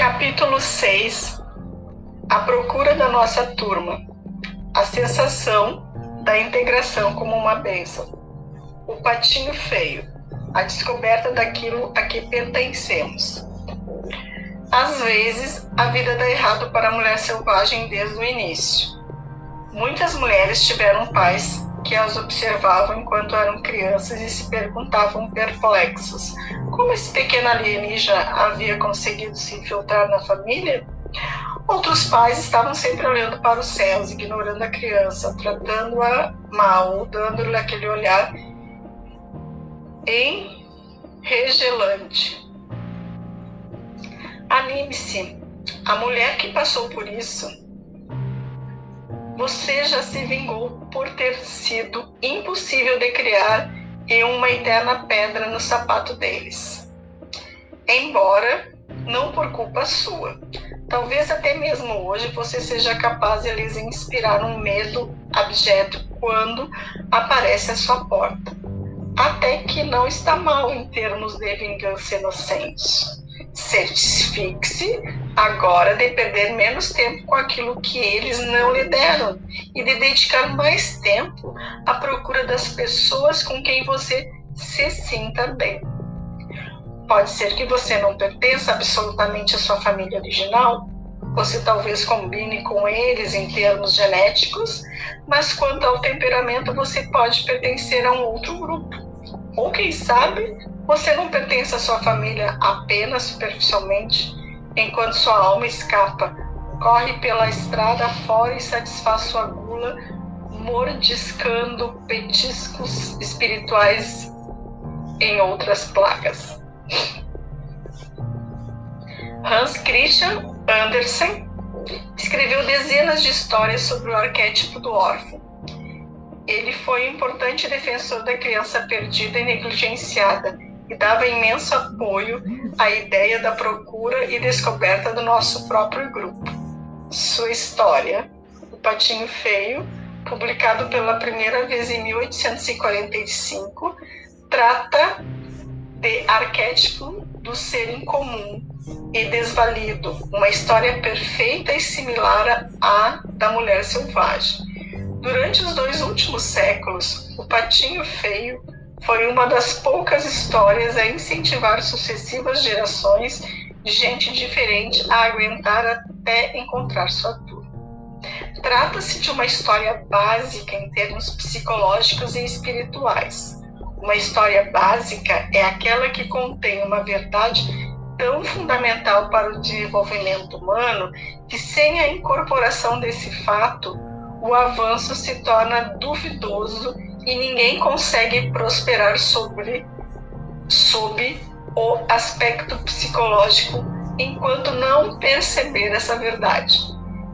Capítulo 6 A procura da nossa turma. A sensação da integração como uma bênção. O patinho feio. A descoberta daquilo a que pertencemos. Às vezes, a vida dá errado para a mulher selvagem desde o início. Muitas mulheres tiveram pais que as observavam enquanto eram crianças e se perguntavam perplexos como esse pequeno alienígena havia conseguido se infiltrar na família. Outros pais estavam sempre olhando para os céus, ignorando a criança, tratando-a mal, dando-lhe aquele olhar enregelante. Anime-se. A mulher que passou por isso você já se vingou por ter sido impossível de criar e uma eterna pedra no sapato deles. Embora não por culpa sua. Talvez até mesmo hoje você seja capaz de lhes inspirar um medo abjeto quando aparece à sua porta. Até que não está mal em termos de vingança inocente. Certifique-se agora de perder menos tempo com aquilo que eles não lhe deram e de dedicar mais tempo à procura das pessoas com quem você se sinta bem. Pode ser que você não pertença absolutamente à sua família original, você talvez combine com eles em termos genéticos, mas quanto ao temperamento, você pode pertencer a um outro grupo. Ou quem sabe, você não pertence à sua família apenas superficialmente, enquanto sua alma escapa, corre pela estrada fora e satisfaz sua gula, mordiscando petiscos espirituais em outras placas. Hans Christian Andersen escreveu dezenas de histórias sobre o arquétipo do órfão. Ele foi um importante defensor da criança perdida e negligenciada e dava imenso apoio à ideia da procura e descoberta do nosso próprio grupo. Sua história, O Patinho Feio, publicado pela primeira vez em 1845, trata de arquétipo do ser incomum e desvalido, uma história perfeita e similar à da mulher selvagem. Durante os dois últimos séculos, o Patinho Feio foi uma das poucas histórias a incentivar sucessivas gerações de gente diferente a aguentar até encontrar sua turma. Trata-se de uma história básica em termos psicológicos e espirituais. Uma história básica é aquela que contém uma verdade tão fundamental para o desenvolvimento humano que, sem a incorporação desse fato, o avanço se torna duvidoso e ninguém consegue prosperar sobre, sob o aspecto psicológico enquanto não perceber essa verdade.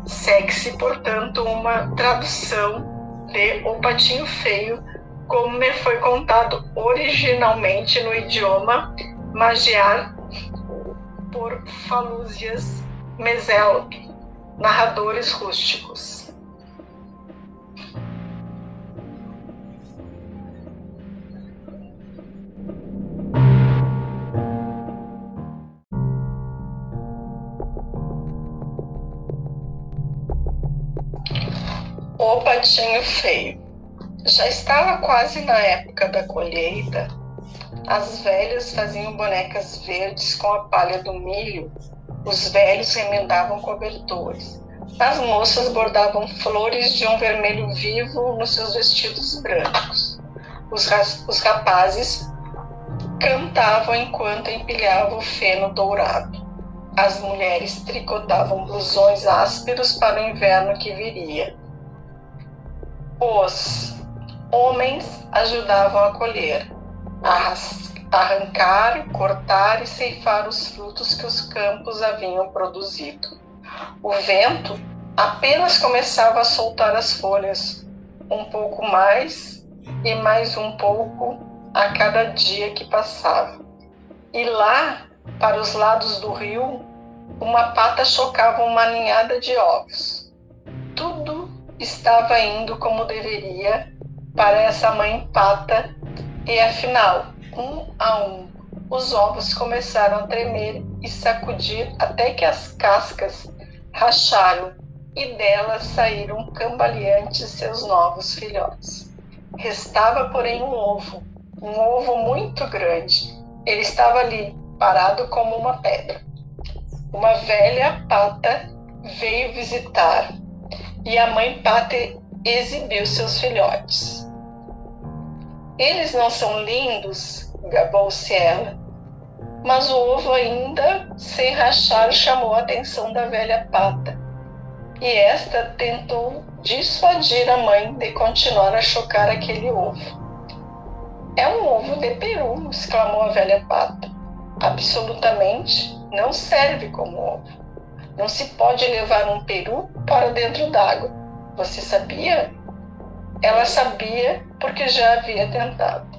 Segue-se, portanto, uma tradução de O Patinho Feio, como me foi contado originalmente no idioma Magiar por Falúzias Meselg, narradores rústicos. O patinho feio. Já estava quase na época da colheita. As velhas faziam bonecas verdes com a palha do milho. Os velhos remendavam cobertores. As moças bordavam flores de um vermelho vivo nos seus vestidos brancos. Os, os rapazes cantavam enquanto empilhavam o feno dourado. As mulheres tricotavam blusões ásperos para o inverno que viria. Os homens ajudavam a colher, a arrancar, cortar e ceifar os frutos que os campos haviam produzido. O vento apenas começava a soltar as folhas, um pouco mais e mais um pouco a cada dia que passava. E lá, para os lados do rio, uma pata chocava uma ninhada de ovos. Estava indo como deveria para essa mãe pata e afinal, um a um, os ovos começaram a tremer e sacudir até que as cascas racharam e delas saíram cambaleantes seus novos filhotes. Restava, porém, um ovo, um ovo muito grande. Ele estava ali, parado como uma pedra. Uma velha pata veio visitar e a mãe pata exibiu seus filhotes. Eles não são lindos? gabou-se ela. Mas o ovo ainda, sem rachar, chamou a atenção da velha pata. E esta tentou dissuadir a mãe de continuar a chocar aquele ovo. É um ovo de peru, exclamou a velha pata. Absolutamente não serve como ovo. Não se pode levar um peru para dentro d'água. Você sabia? Ela sabia porque já havia tentado.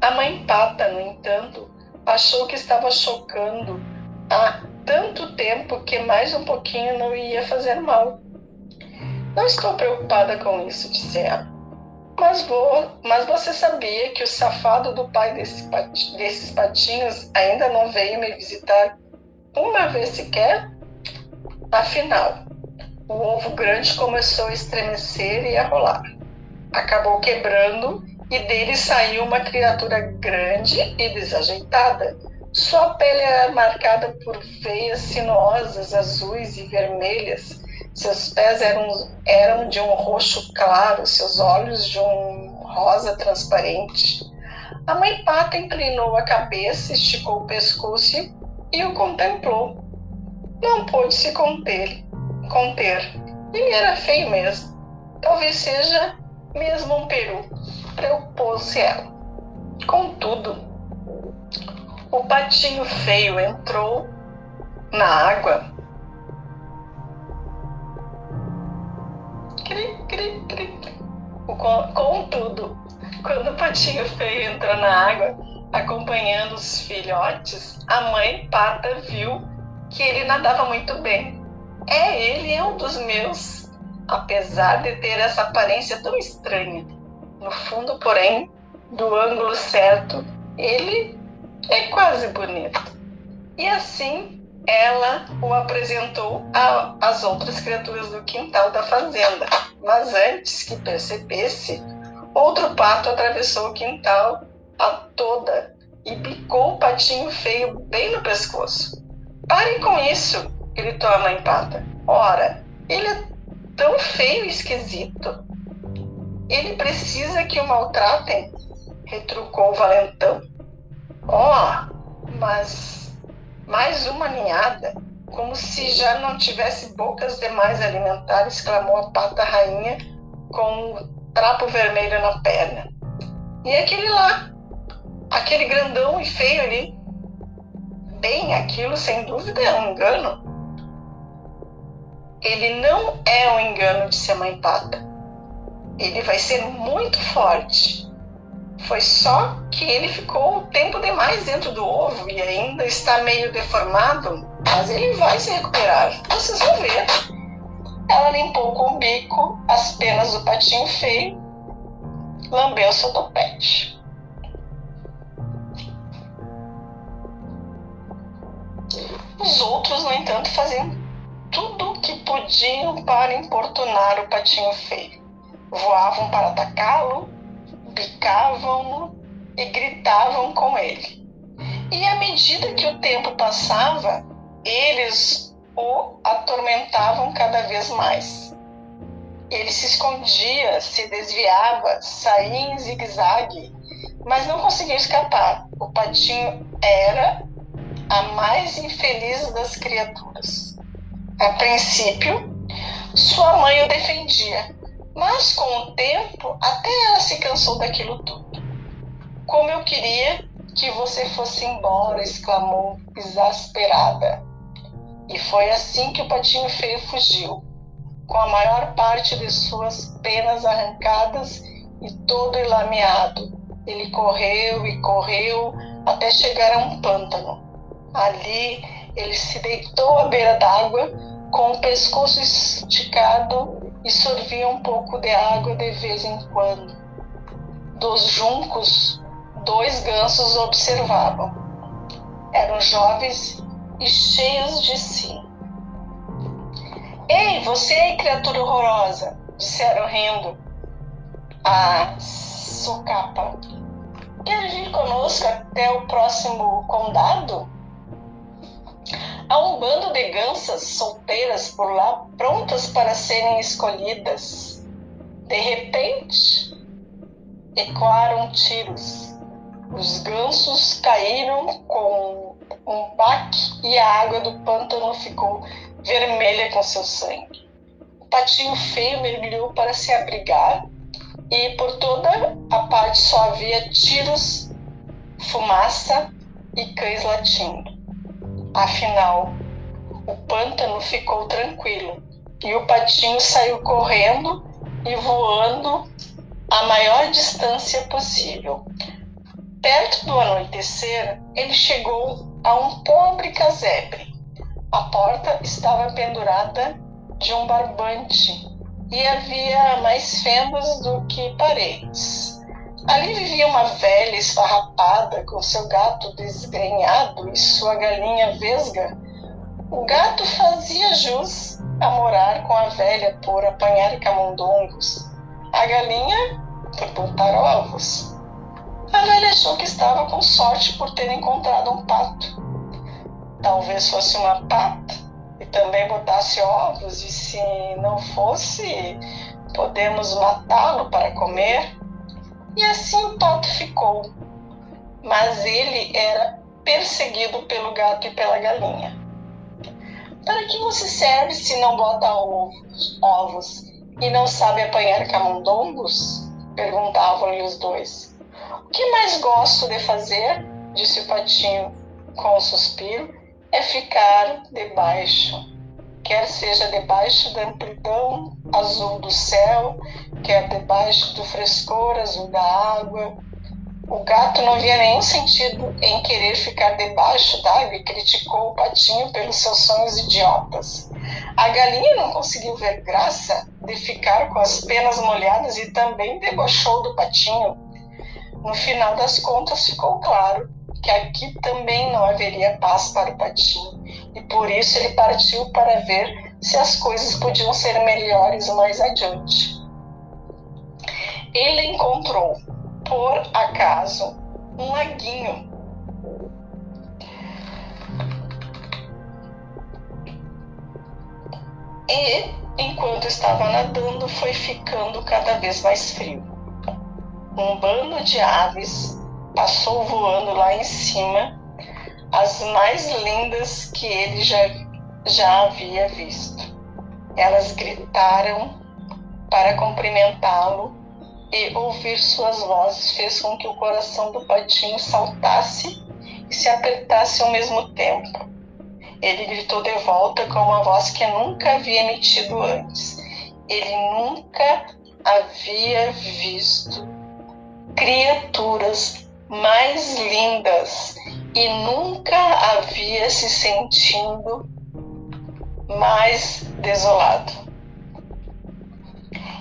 A mãe pata, no entanto, achou que estava chocando há tanto tempo que mais um pouquinho não ia fazer mal. Não estou preocupada com isso, disse ela. Mas, vou, mas você sabia que o safado do pai desse, desses patinhos ainda não veio me visitar uma vez sequer? Afinal, o ovo grande começou a estremecer e a rolar. Acabou quebrando e dele saiu uma criatura grande e desajeitada. Sua pele era marcada por veias sinuosas azuis e vermelhas seus pés eram, eram de um roxo claro, seus olhos de um rosa transparente. A mãe pata inclinou a cabeça, esticou o pescoço e o contemplou. Não pôde se conter. conter. Ele era feio mesmo. Talvez seja mesmo um peru. Preocupou-se ela. Contudo, o patinho feio entrou na água cri, cri, cri. Contudo, quando o patinho feio entrou na água, acompanhando os filhotes, a mãe pata viu que ele nadava muito bem. É, ele é um dos meus, apesar de ter essa aparência tão estranha. No fundo, porém, do ângulo certo, ele é quase bonito. E assim ela o apresentou às outras criaturas do quintal da fazenda. Mas antes que percebesse, outro pato atravessou o quintal a toda e picou o patinho feio bem no pescoço. Pare com isso! gritou a mãe pata. Ora, ele é tão feio e esquisito. Ele precisa que o maltratem, retrucou o valentão. Oh, mas mais uma ninhada, como se já não tivesse bocas demais alimentares, exclamou a pata rainha com um trapo vermelho na perna. E aquele lá, aquele grandão e feio ali, bem, aquilo sem dúvida é um engano. Ele não é um engano, disse a mãe pata. Ele vai ser muito forte foi só que ele ficou um tempo demais dentro do ovo e ainda está meio deformado, mas ele vai se recuperar. Vocês vão ver. Ela limpou com o bico as penas do patinho feio, lambeu seu topete. Os outros, no entanto, faziam tudo o que podiam para importunar o patinho feio. Voavam para atacá-lo, picavam e gritavam com ele. E à medida que o tempo passava, eles o atormentavam cada vez mais. Ele se escondia, se desviava, saía em zigue-zague, mas não conseguia escapar. O patinho era a mais infeliz das criaturas. A princípio, sua mãe o defendia, mas com o tempo, até ela se cansou daquilo tudo. Como eu queria que você fosse embora, exclamou, exasperada. E foi assim que o patinho feio fugiu, com a maior parte de suas penas arrancadas e todo enlameado. Ele correu e correu até chegar a um pântano. Ali ele se deitou à beira d'água, com o pescoço esticado e sorvia um pouco de água de vez em quando. Dos juncos, dois gansos observavam. Eram jovens e cheios de si. Ei, você, criatura horrorosa! disseram rindo. A socapa. Quer vir conosco até o próximo condado? Há um bando de gansas solteiras por lá, prontas para serem escolhidas. De repente, ecoaram tiros. Os gansos caíram com um baque e a água do pântano ficou vermelha com seu sangue. O patinho feio mergulhou para se abrigar e por toda a parte só havia tiros, fumaça e cães latindo. Afinal, o pântano ficou tranquilo e o patinho saiu correndo e voando a maior distância possível. Perto do anoitecer, ele chegou a um pobre casebre. A porta estava pendurada de um barbante e havia mais fendas do que paredes. Ali vivia uma velha esfarrapada com seu gato desgrenhado e sua galinha vesga. O gato fazia jus a morar com a velha por apanhar camundongos, a galinha por botar ovos. A velha achou que estava com sorte por ter encontrado um pato. Talvez fosse uma pata e também botasse ovos, e se não fosse, podemos matá-lo para comer. E assim o pato ficou. Mas ele era perseguido pelo gato e pela galinha. Para que você serve se não bota ovos, ovos e não sabe apanhar camundongos? Perguntavam-lhe os dois. O que mais gosto de fazer, disse o patinho com um suspiro, é ficar debaixo. Quer seja debaixo da amplidão azul do céu, quer debaixo do frescor azul da água, o gato não via nenhum sentido em querer ficar debaixo d'água e criticou o patinho pelos seus sonhos idiotas. A galinha não conseguiu ver graça de ficar com as penas molhadas e também debochou do patinho. No final das contas, ficou claro que aqui também não haveria paz para o patinho e por isso ele partiu para ver se as coisas podiam ser melhores mais adiante. Ele encontrou por acaso um laguinho. E, enquanto estava nadando, foi ficando cada vez mais frio. Um bando de aves passou voando lá em cima, as mais lindas que ele já, já havia visto. Elas gritaram para cumprimentá-lo e ouvir suas vozes fez com que o coração do patinho saltasse e se apertasse ao mesmo tempo. Ele gritou de volta com uma voz que nunca havia emitido antes. Ele nunca havia visto criaturas mais lindas e nunca havia se sentindo mais desolado.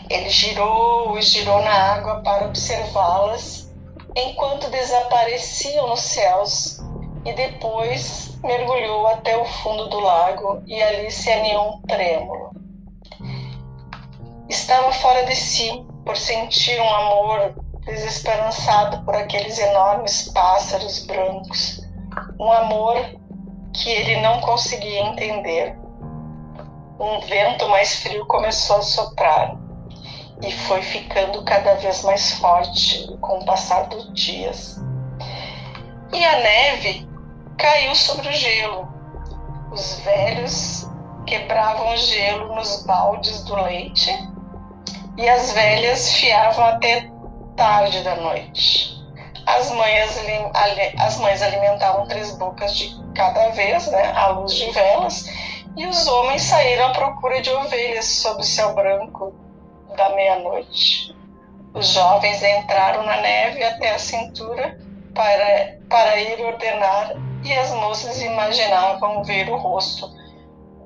Ele girou e girou na água para observá-las enquanto desapareciam nos céus e depois mergulhou até o fundo do lago e ali se aninhou um trêmulo. Estava fora de si por sentir um amor desesperançado por aqueles enormes pássaros brancos, um amor que ele não conseguia entender. Um vento mais frio começou a soprar e foi ficando cada vez mais forte com o passar dos dias. E a neve caiu sobre o gelo. Os velhos quebravam o gelo nos baldes do leite e as velhas fiavam até tarde da noite. As mães, as mães alimentavam três bocas de cada vez, né, à luz de velas, e os homens saíram à procura de ovelhas sob o céu branco da meia-noite. Os jovens entraram na neve até a cintura para, para ir ordenar e as moças imaginavam ver o rosto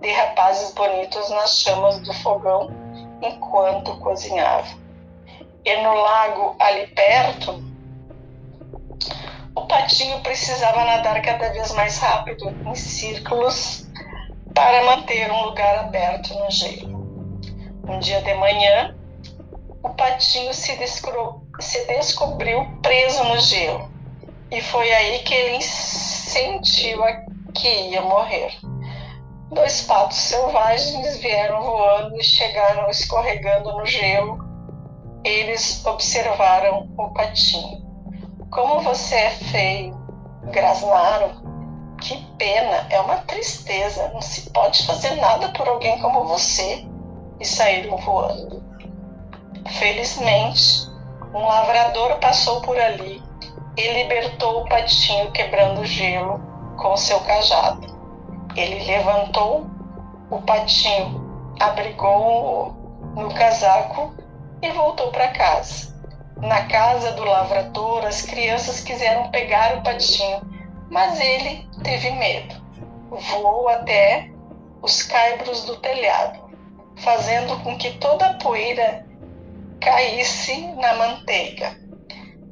de rapazes bonitos nas chamas do fogão enquanto cozinhavam. E no lago ali perto, O patinho precisava nadar cada vez mais rápido, em círculos, para manter um lugar aberto no gelo. Um dia de manhã, o patinho se, se descobriu preso no gelo. E foi aí que ele sentiu que ia morrer. Dois patos selvagens vieram voando e chegaram escorregando no gelo. Eles observaram o patinho. Como você é feio, grasnaram. Que pena, é uma tristeza. Não se pode fazer nada por alguém como você. E saíram voando. Felizmente, um lavrador passou por ali e libertou o patinho quebrando gelo com seu cajado. Ele levantou o patinho, abrigou-o no casaco e voltou para casa. Na casa do lavrador, as crianças quiseram pegar o patinho, mas ele teve medo. Voou até os caibros do telhado, fazendo com que toda a poeira caísse na manteiga.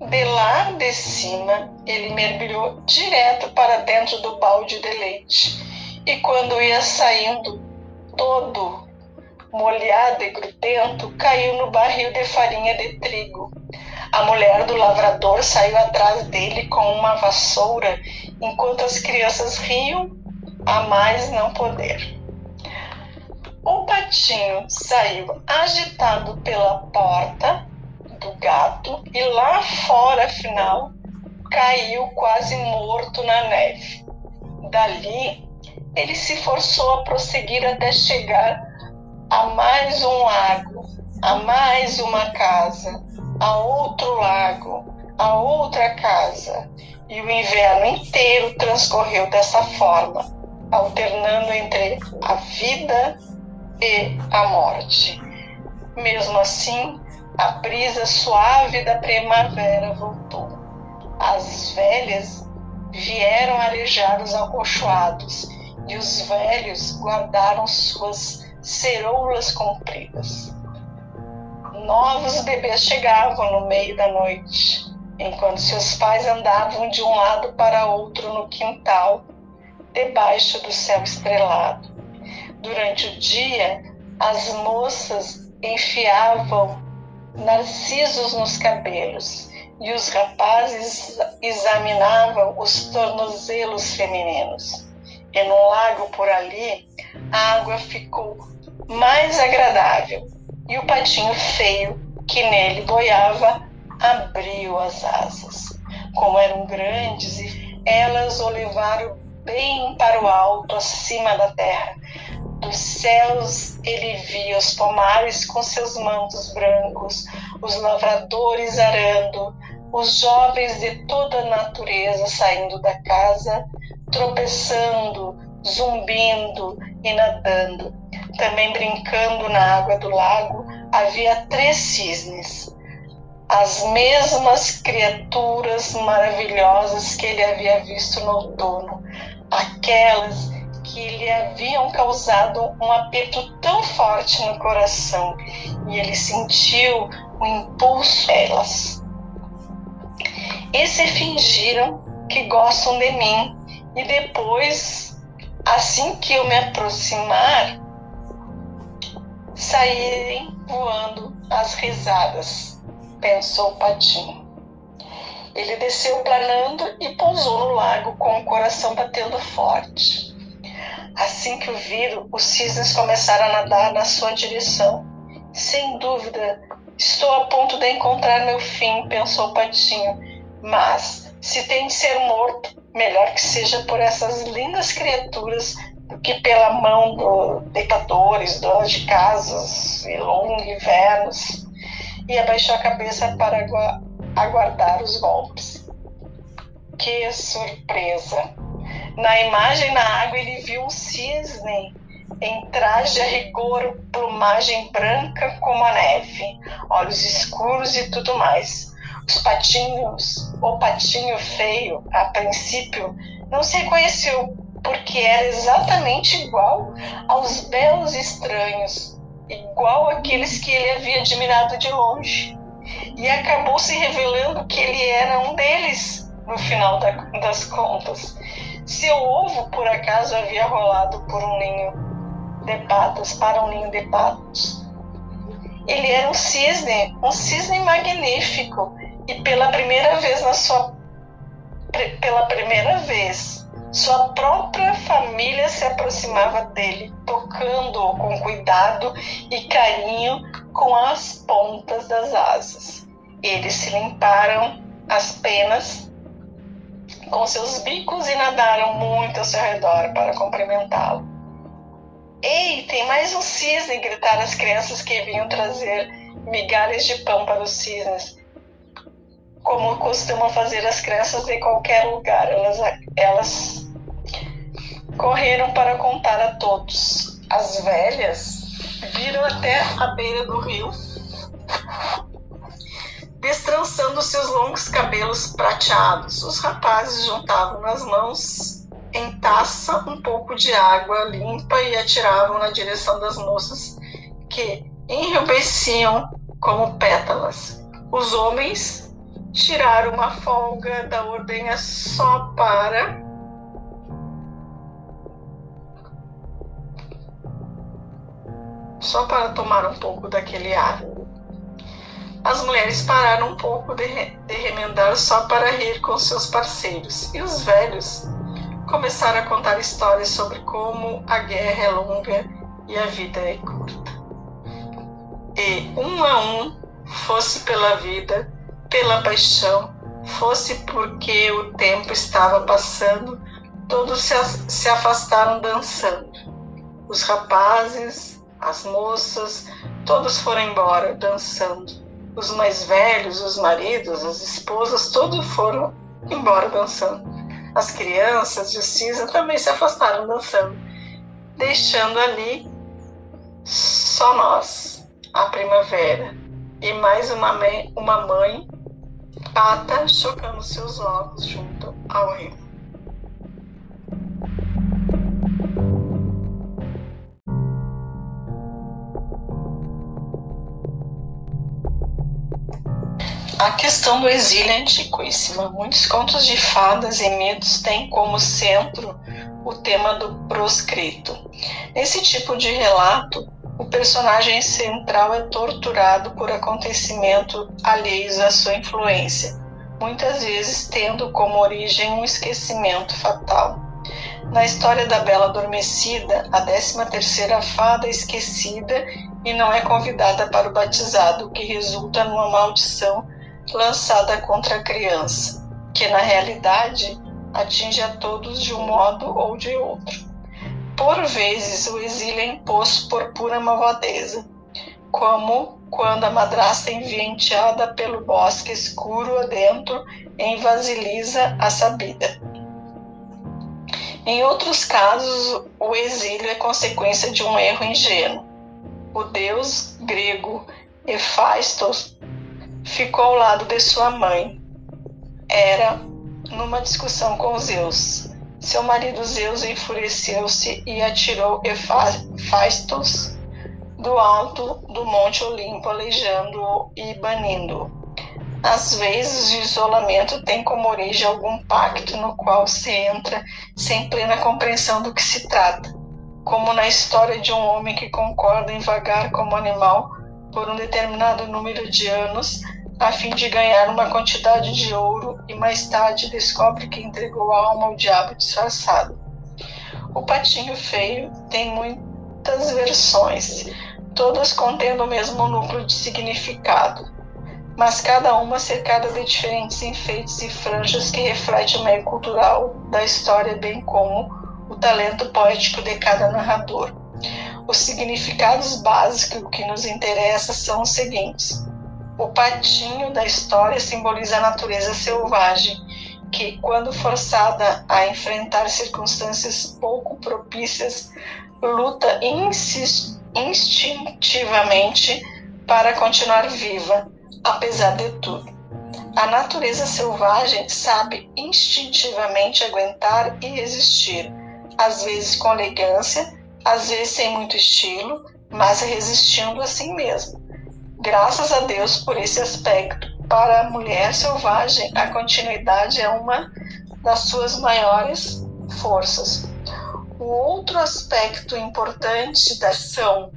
De lá de cima, ele mergulhou direto para dentro do balde de leite. E quando ia saindo, todo molhado e grudento, caiu no barril de farinha de trigo. A mulher do lavrador saiu atrás dele com uma vassoura, enquanto as crianças riam a mais não poder. O patinho saiu agitado pela porta do gato e lá fora, afinal, caiu quase morto na neve. Dali, ele se forçou a prosseguir até chegar a mais um lago, a mais uma casa, a outro lago, a outra casa. E o inverno inteiro transcorreu dessa forma, alternando entre a vida e a morte. Mesmo assim, a brisa suave da primavera voltou. As velhas vieram arejar os acolchoados e os velhos guardaram suas ceroulas compridas. Novos bebês chegavam no meio da noite, enquanto seus pais andavam de um lado para outro no quintal, debaixo do céu estrelado. Durante o dia, as moças enfiavam narcisos nos cabelos e os rapazes examinavam os tornozelos femininos. E no lago por ali, a água ficou mais agradável e o patinho feio que nele boiava abriu as asas. Como eram grandes, elas o levaram bem para o alto, acima da terra, dos céus ele via os pomares com seus mantos brancos, os lavradores arando, os jovens de toda a natureza saindo da casa, tropeçando, zumbindo e nadando. Também brincando na água do lago havia três cisnes, as mesmas criaturas maravilhosas que ele havia visto no outono, aquelas que lhe haviam causado um aperto tão forte no coração e ele sentiu o impulso delas. E se fingiram que gostam de mim e depois, assim que eu me aproximar, saírem voando as risadas, pensou o Patinho. Ele desceu planando e pousou no lago com o coração batendo forte. Assim que o viram, os cisnes começaram a nadar na sua direção. Sem dúvida, estou a ponto de encontrar meu fim, pensou o Patinho. Mas, se tem de ser morto, melhor que seja por essas lindas criaturas do que pela mão dos deitadores, donos de casas e longos invernos. E abaixou a cabeça para aguardar os golpes. Que surpresa! Na imagem na água, ele viu um cisne em traje a rigor, plumagem branca como a neve, olhos escuros e tudo mais. Os patinhos, o patinho feio, a princípio, não se reconheceu, porque era exatamente igual aos belos estranhos, igual àqueles que ele havia admirado de longe. E acabou se revelando que ele era um deles no final da, das contas. Se o ovo, por acaso, havia rolado por um ninho de patas, para um ninho de patos, ele era um cisne, um cisne magnífico, e pela primeira vez na sua pela primeira vez, sua própria família se aproximava dele, tocando-o com cuidado e carinho com as pontas das asas. Eles se limparam as penas com seus bicos e nadaram muito ao seu redor para cumprimentá-lo. Ei, tem mais um cisne! gritaram as crianças que vinham trazer migalhas de pão para os cisnes como costumam fazer as crianças em qualquer lugar. Elas, elas correram para contar a todos. As velhas viram até a beira do rio, destrançando seus longos cabelos prateados. Os rapazes juntavam nas mãos em taça um pouco de água limpa e atiravam na direção das moças que enrubesciam como pétalas. Os homens tirar uma folga da ordenha só para só para tomar um pouco daquele ar. As mulheres pararam um pouco de, de remendar só para rir com seus parceiros, e os velhos começaram a contar histórias sobre como a guerra é longa e a vida é curta. E um a um, fosse pela vida, pela paixão, fosse porque o tempo estava passando, todos se afastaram dançando. Os rapazes, as moças, todos foram embora dançando. Os mais velhos, os maridos, as esposas, todos foram embora dançando. As crianças cinza também se afastaram dançando, deixando ali só nós, a primavera, e mais uma mãe, uma mãe pata chocando seus ovos junto ao rio. A questão do exílio é antiquíssima. Muitos contos de fadas e mitos têm como centro o tema do proscrito. Nesse tipo de relato, o personagem central é torturado por acontecimentos alheios à sua influência, muitas vezes tendo como origem um esquecimento fatal. Na história da Bela Adormecida, a 13ª fada é esquecida e não é convidada para o batizado, o que resulta numa maldição lançada contra a criança, que na realidade atinge a todos de um modo ou de outro. Por vezes, o exílio é imposto por pura malvadeza, como quando a madrasta enviada pelo bosque escuro adentro invasiliza a sabida. Em outros casos, o exílio é consequência de um erro ingênuo. O deus grego Hephaistos ficou ao lado de sua mãe. Era numa discussão com Zeus. Seu marido Zeus enfureceu-se e atirou Hephaestos do alto do Monte Olimpo, aleijando-o e banindo-o. Às vezes, o isolamento tem como origem algum pacto no qual se entra sem plena compreensão do que se trata, como na história de um homem que concorda em vagar como animal por um determinado número de anos a fim de ganhar uma quantidade de ouro e mais tarde descobre que entregou a alma ao diabo disfarçado. O patinho feio tem muitas versões, todas contendo o mesmo núcleo de significado, mas cada uma cercada de diferentes enfeites e franjas que reflete o meio cultural da história, bem como o talento poético de cada narrador. Os significados básicos que nos interessam são os seguintes: o patinho da história simboliza a natureza selvagem, que, quando forçada a enfrentar circunstâncias pouco propícias, luta instintivamente para continuar viva, apesar de tudo. A natureza selvagem sabe instintivamente aguentar e resistir, às vezes com elegância, às vezes sem muito estilo, mas resistindo a si mesma. Graças a Deus por esse aspecto, para a mulher selvagem, a continuidade é uma das suas maiores forças. O outro aspecto importante da ação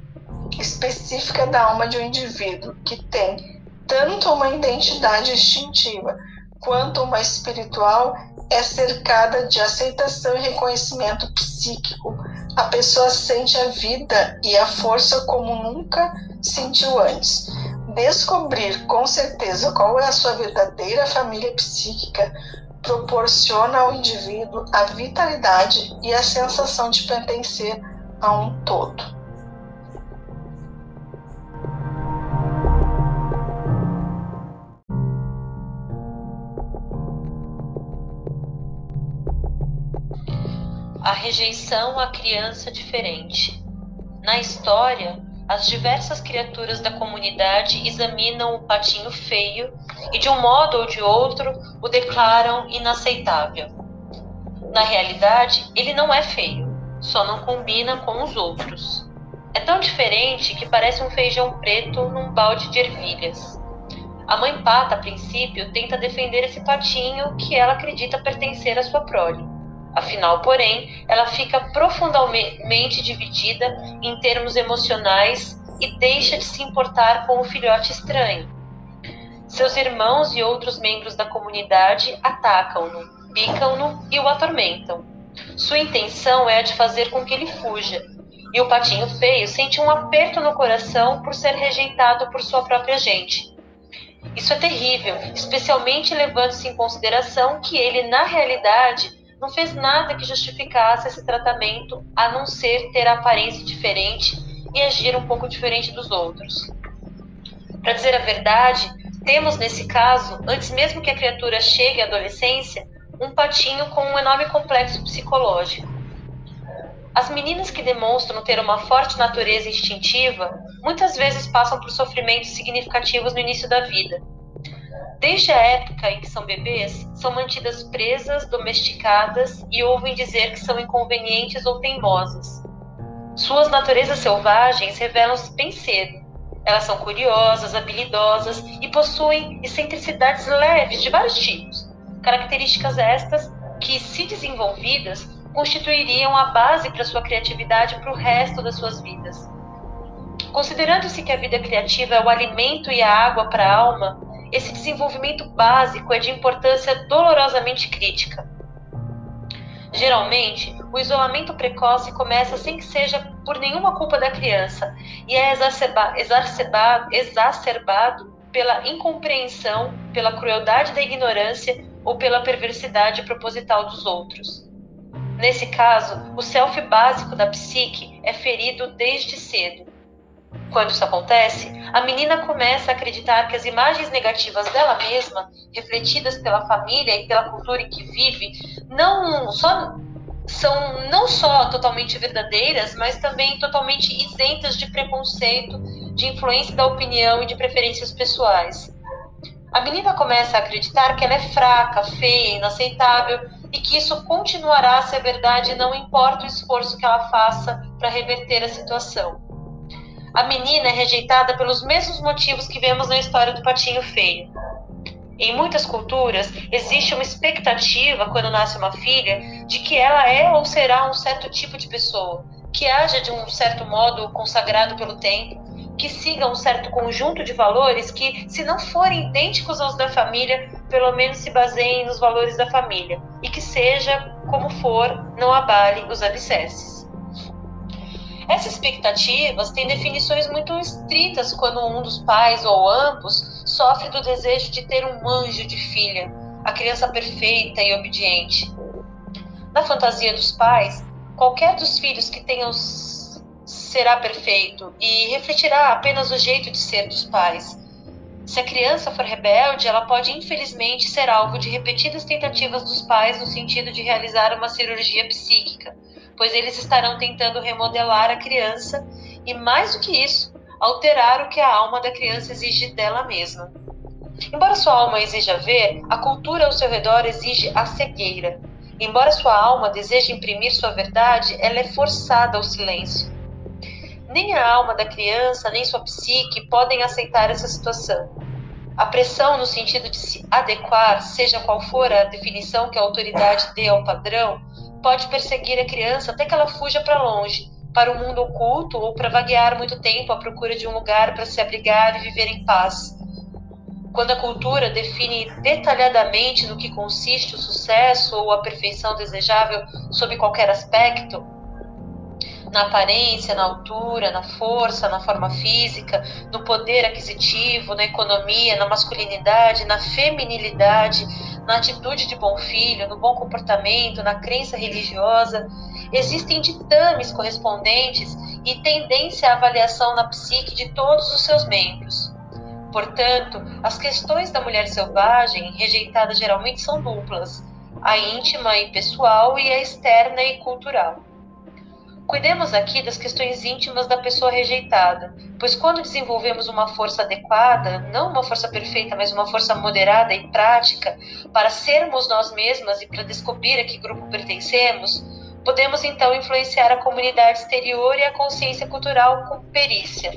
específica da alma de um indivíduo que tem tanto uma identidade instintiva quanto uma espiritual é cercada de aceitação e reconhecimento psíquico. A pessoa sente a vida e a força como nunca sentiu antes. Descobrir com certeza qual é a sua verdadeira família psíquica proporciona ao indivíduo a vitalidade e a sensação de pertencer a um todo. A rejeição à criança diferente. Na história, as diversas criaturas da comunidade examinam o patinho feio e, de um modo ou de outro, o declaram inaceitável. Na realidade, ele não é feio, só não combina com os outros. É tão diferente que parece um feijão preto num balde de ervilhas. A mãe pata, a princípio, tenta defender esse patinho que ela acredita pertencer à sua prole. Afinal, porém, ela fica profundamente dividida em termos emocionais e deixa de se importar com o filhote estranho. Seus irmãos e outros membros da comunidade atacam-no, picam-no e o atormentam. Sua intenção é a de fazer com que ele fuja, e o patinho feio sente um aperto no coração por ser rejeitado por sua própria gente. Isso é terrível, especialmente levando-se em consideração que ele, na realidade, não fez nada que justificasse esse tratamento a não ser ter aparência diferente e agir um pouco diferente dos outros. Para dizer a verdade, temos nesse caso, antes mesmo que a criatura chegue à adolescência, um patinho com um enorme complexo psicológico. As meninas que demonstram ter uma forte natureza instintiva muitas vezes passam por sofrimentos significativos no início da vida, Desde a época em que são bebês, são mantidas presas, domesticadas e ouvem dizer que são inconvenientes ou teimosas. Suas naturezas selvagens revelam-se bem cedo. Elas são curiosas, habilidosas e possuem excentricidades leves de vários tipos. Características estas que, se desenvolvidas, constituiriam a base para sua criatividade para o resto das suas vidas. Considerando-se que a vida criativa é o alimento e a água para a alma, esse desenvolvimento básico é de importância dolorosamente crítica. Geralmente, o isolamento precoce começa sem que seja por nenhuma culpa da criança e é exacerbado, exacerbado pela incompreensão, pela crueldade da ignorância ou pela perversidade proposital dos outros. Nesse caso, o self básico da psique é ferido desde cedo quando isso acontece, a menina começa a acreditar que as imagens negativas dela mesma, refletidas pela família e pela cultura em que vive, não só são não só totalmente verdadeiras, mas também totalmente isentas de preconceito, de influência da opinião e de preferências pessoais. A menina começa a acreditar que ela é fraca, feia, inaceitável e que isso continuará a ser verdade não importa o esforço que ela faça para reverter a situação a menina é rejeitada pelos mesmos motivos que vemos na história do patinho feio. Em muitas culturas, existe uma expectativa, quando nasce uma filha, de que ela é ou será um certo tipo de pessoa, que haja de um certo modo consagrado pelo tempo, que siga um certo conjunto de valores que, se não forem idênticos aos da família, pelo menos se baseiem nos valores da família, e que seja, como for, não abale os alicerces. Essas expectativas têm definições muito estritas quando um dos pais ou ambos sofre do desejo de ter um anjo de filha, a criança perfeita e obediente. Na fantasia dos pais, qualquer dos filhos que tenham será perfeito e refletirá apenas o jeito de ser dos pais. Se a criança for rebelde, ela pode infelizmente ser alvo de repetidas tentativas dos pais no sentido de realizar uma cirurgia psíquica, pois eles estarão tentando remodelar a criança e, mais do que isso, alterar o que a alma da criança exige dela mesma. Embora sua alma exija ver, a cultura ao seu redor exige a cegueira. Embora sua alma deseje imprimir sua verdade, ela é forçada ao silêncio. Nem a alma da criança, nem sua psique podem aceitar essa situação. A pressão no sentido de se adequar, seja qual for a definição que a autoridade dê ao padrão, pode perseguir a criança até que ela fuja para longe, para o mundo oculto ou para vaguear muito tempo à procura de um lugar para se abrigar e viver em paz. Quando a cultura define detalhadamente no que consiste o sucesso ou a perfeição desejável sob qualquer aspecto, na aparência, na altura, na força, na forma física, no poder aquisitivo, na economia, na masculinidade, na feminilidade, na atitude de bom filho, no bom comportamento, na crença religiosa. Existem ditames correspondentes e tendência à avaliação na psique de todos os seus membros. Portanto, as questões da mulher selvagem, rejeitadas geralmente, são duplas: a íntima e pessoal e a externa e cultural. Cuidemos aqui das questões íntimas da pessoa rejeitada, pois quando desenvolvemos uma força adequada, não uma força perfeita, mas uma força moderada e prática, para sermos nós mesmas e para descobrir a que grupo pertencemos, podemos então influenciar a comunidade exterior e a consciência cultural com perícia.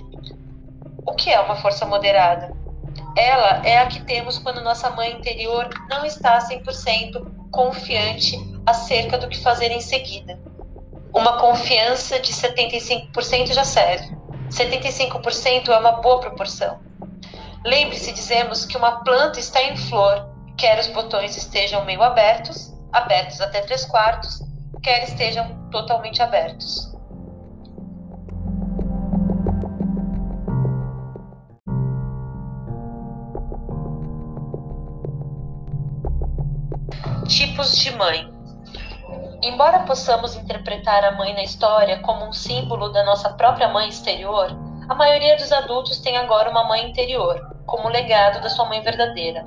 O que é uma força moderada? Ela é a que temos quando nossa mãe interior não está 100% confiante acerca do que fazer em seguida uma confiança de 75% já serve. 75% é uma boa proporção. Lembre-se, dizemos que uma planta está em flor, quer os botões estejam meio abertos, abertos até três quartos, quer estejam totalmente abertos. Tipos de mãe. Embora possamos interpretar a mãe na história como um símbolo da nossa própria mãe exterior, a maioria dos adultos tem agora uma mãe interior, como legado da sua mãe verdadeira.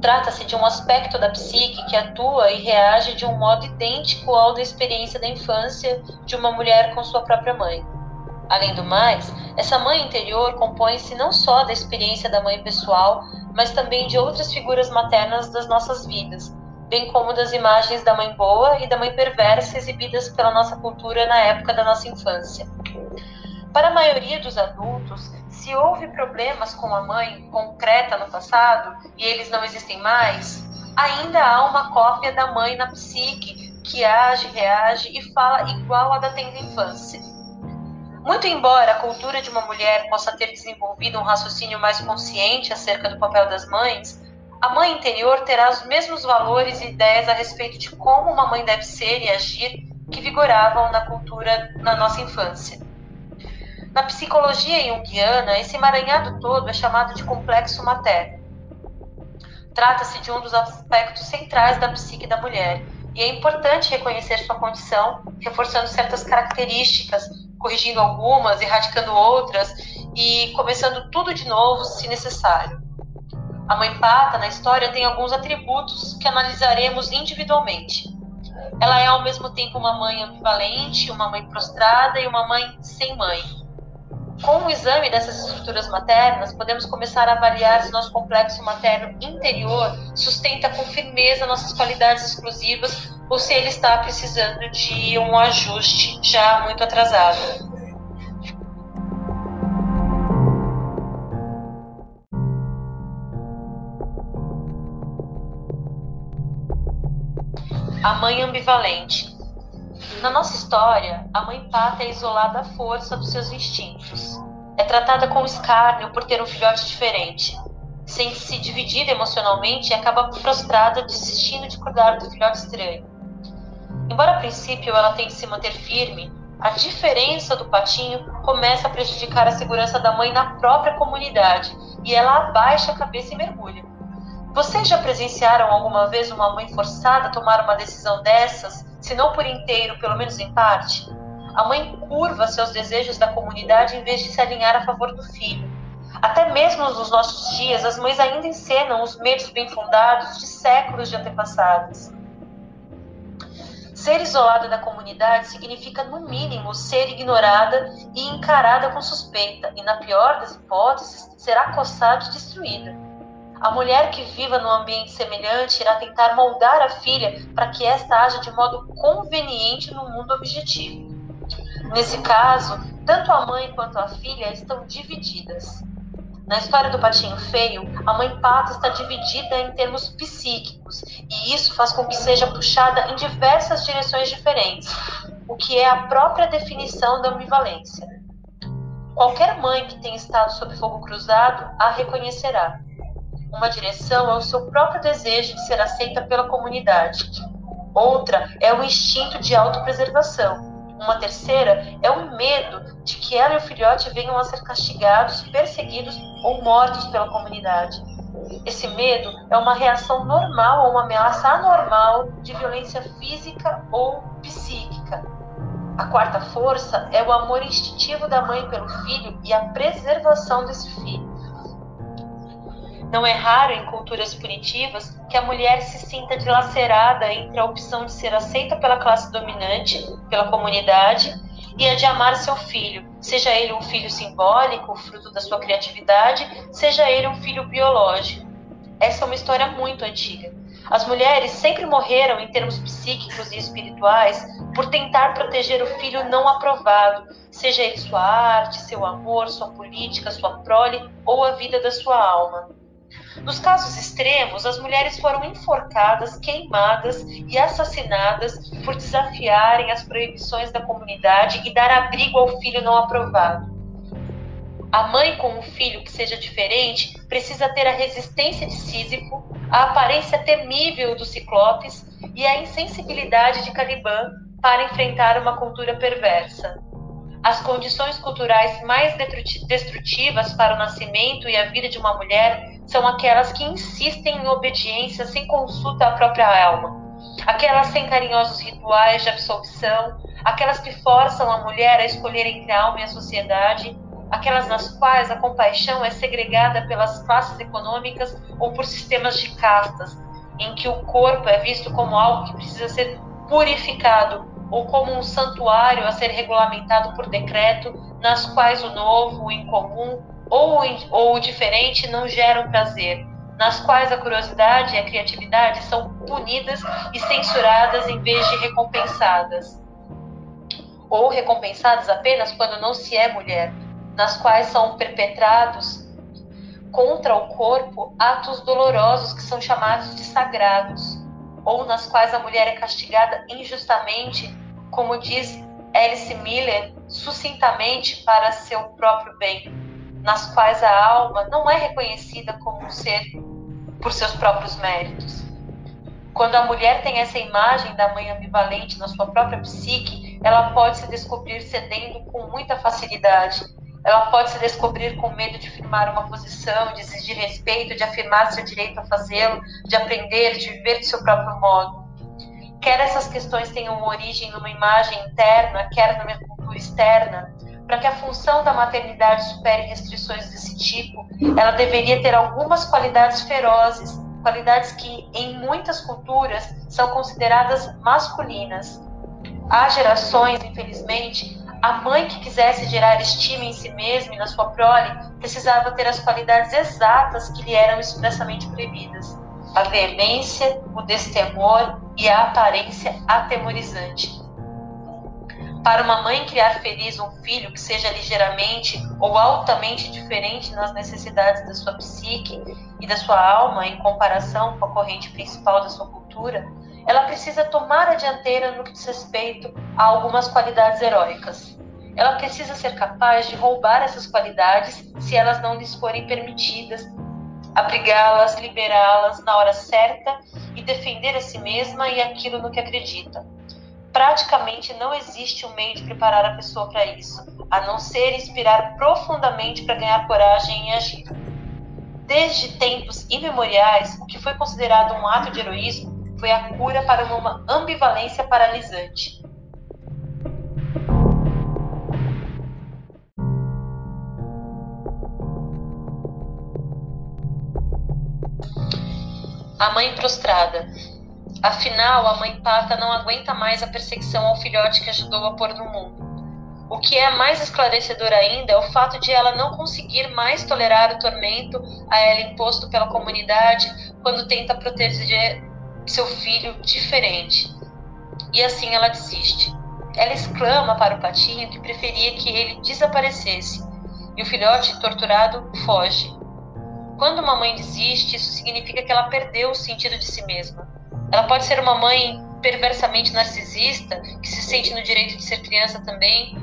Trata-se de um aspecto da psique que atua e reage de um modo idêntico ao da experiência da infância de uma mulher com sua própria mãe. Além do mais, essa mãe interior compõe-se não só da experiência da mãe pessoal, mas também de outras figuras maternas das nossas vidas, bem como das imagens da mãe boa e da mãe perversa exibidas pela nossa cultura na época da nossa infância. Para a maioria dos adultos, se houve problemas com a mãe concreta no passado e eles não existem mais, ainda há uma cópia da mãe na psique que age, reage e fala igual à da tenra infância. Muito embora a cultura de uma mulher possa ter desenvolvido um raciocínio mais consciente acerca do papel das mães, a mãe interior terá os mesmos valores e ideias a respeito de como uma mãe deve ser e agir que vigoravam na cultura na nossa infância. Na psicologia junguiana, esse emaranhado todo é chamado de complexo materno. Trata-se de um dos aspectos centrais da psique da mulher, e é importante reconhecer sua condição, reforçando certas características, corrigindo algumas, erradicando outras e começando tudo de novo se necessário. A mãe pata na história tem alguns atributos que analisaremos individualmente. Ela é ao mesmo tempo uma mãe ambivalente, uma mãe prostrada e uma mãe sem mãe. Com o exame dessas estruturas maternas, podemos começar a avaliar se nosso complexo materno interior sustenta com firmeza nossas qualidades exclusivas ou se ele está precisando de um ajuste já muito atrasado. A mãe ambivalente. Na nossa história, a mãe pata é isolada à força dos seus instintos. É tratada com escárnio por ter um filhote diferente. Sente-se dividida emocionalmente e acaba prostrada, desistindo de cuidar do filhote estranho. Embora a princípio ela tente se manter firme, a diferença do patinho começa a prejudicar a segurança da mãe na própria comunidade e ela abaixa a cabeça e mergulha. Vocês já presenciaram alguma vez uma mãe forçada a tomar uma decisão dessas, se não por inteiro, pelo menos em parte? A mãe curva seus desejos da comunidade em vez de se alinhar a favor do filho. Até mesmo nos nossos dias, as mães ainda encenam os medos bem fundados de séculos de antepassados. Ser isolada da comunidade significa, no mínimo, ser ignorada e encarada com suspeita, e, na pior das hipóteses, ser acossada e destruída. A mulher que viva num ambiente semelhante irá tentar moldar a filha para que esta haja de modo conveniente no mundo objetivo. Nesse caso, tanto a mãe quanto a filha estão divididas. Na história do patinho feio, a mãe pata está dividida em termos psíquicos, e isso faz com que seja puxada em diversas direções diferentes, o que é a própria definição da ambivalência. Qualquer mãe que tenha estado sob fogo cruzado a reconhecerá. Uma direção é o seu próprio desejo de ser aceita pela comunidade. Outra é o instinto de autopreservação, uma terceira é o medo de que ela e o filhote venham a ser castigados, perseguidos ou mortos pela comunidade. Esse medo é uma reação normal ou uma ameaça anormal de violência física ou psíquica. A quarta força é o amor instintivo da mãe pelo filho e a preservação desse filho. Não é raro em culturas punitivas que a mulher se sinta dilacerada entre a opção de ser aceita pela classe dominante, pela comunidade, e a de amar seu filho, seja ele um filho simbólico, fruto da sua criatividade, seja ele um filho biológico. Essa é uma história muito antiga. As mulheres sempre morreram em termos psíquicos e espirituais por tentar proteger o filho não aprovado, seja ele sua arte, seu amor, sua política, sua prole ou a vida da sua alma. Nos casos extremos, as mulheres foram enforcadas, queimadas e assassinadas por desafiarem as proibições da comunidade e dar abrigo ao filho não aprovado. A mãe com um filho que seja diferente precisa ter a resistência de Sísifo, a aparência temível do Ciclopes e a insensibilidade de Caliban para enfrentar uma cultura perversa. As condições culturais mais destrutivas para o nascimento e a vida de uma mulher são aquelas que insistem em obediência sem consulta à própria alma, aquelas sem carinhosos rituais de absolvição, aquelas que forçam a mulher a escolher entre a alma e a sociedade, aquelas nas quais a compaixão é segregada pelas classes econômicas ou por sistemas de castas, em que o corpo é visto como algo que precisa ser purificado ou como um santuário a ser regulamentado por decreto, nas quais o novo, o incomum ou, ou o diferente não geram prazer, nas quais a curiosidade e a criatividade são punidas e censuradas em vez de recompensadas. Ou recompensadas apenas quando não se é mulher, nas quais são perpetrados contra o corpo atos dolorosos que são chamados de sagrados, ou nas quais a mulher é castigada injustamente, como diz Alice Miller, sucintamente para seu próprio bem nas quais a alma não é reconhecida como um ser por seus próprios méritos. Quando a mulher tem essa imagem da mãe ambivalente na sua própria psique, ela pode se descobrir cedendo com muita facilidade. Ela pode se descobrir com medo de firmar uma posição, de exigir respeito, de afirmar seu direito a fazê-lo, de aprender, de viver de seu próprio modo. Quer essas questões tenham origem numa imagem interna, quer numa cultura externa, para que a função da maternidade supere restrições desse tipo, ela deveria ter algumas qualidades ferozes, qualidades que, em muitas culturas, são consideradas masculinas. Há gerações, infelizmente, a mãe que quisesse gerar estima em si mesma e na sua prole precisava ter as qualidades exatas que lhe eram expressamente proibidas: a veemência, o destemor e a aparência atemorizante. Para uma mãe criar feliz um filho que seja ligeiramente ou altamente diferente nas necessidades da sua psique e da sua alma em comparação com a corrente principal da sua cultura, ela precisa tomar a dianteira no que diz respeito a algumas qualidades heróicas. Ela precisa ser capaz de roubar essas qualidades se elas não lhes forem permitidas, abrigá-las, liberá-las na hora certa e defender a si mesma e aquilo no que acredita praticamente não existe um meio de preparar a pessoa para isso, a não ser inspirar profundamente para ganhar coragem e agir. Desde tempos imemoriais, o que foi considerado um ato de heroísmo foi a cura para uma ambivalência paralisante. A mãe prostrada. Afinal, a mãe pata não aguenta mais a perseguição ao filhote que ajudou a pôr no mundo. O que é mais esclarecedor ainda é o fato de ela não conseguir mais tolerar o tormento a ela imposto pela comunidade quando tenta proteger seu filho diferente. E assim ela desiste. Ela exclama para o patinho que preferia que ele desaparecesse, e o filhote, torturado, foge. Quando uma mãe desiste, isso significa que ela perdeu o sentido de si mesma. Ela pode ser uma mãe perversamente narcisista, que se sente no direito de ser criança também.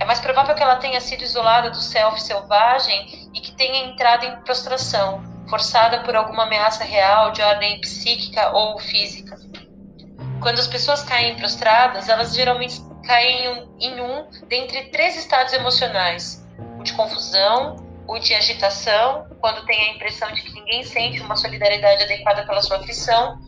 É mais provável que ela tenha sido isolada do self selvagem e que tenha entrado em prostração, forçada por alguma ameaça real de ordem psíquica ou física. Quando as pessoas caem prostradas, elas geralmente caem em um dentre três estados emocionais: o de confusão, o de agitação, quando tem a impressão de que ninguém sente uma solidariedade adequada pela sua aflição,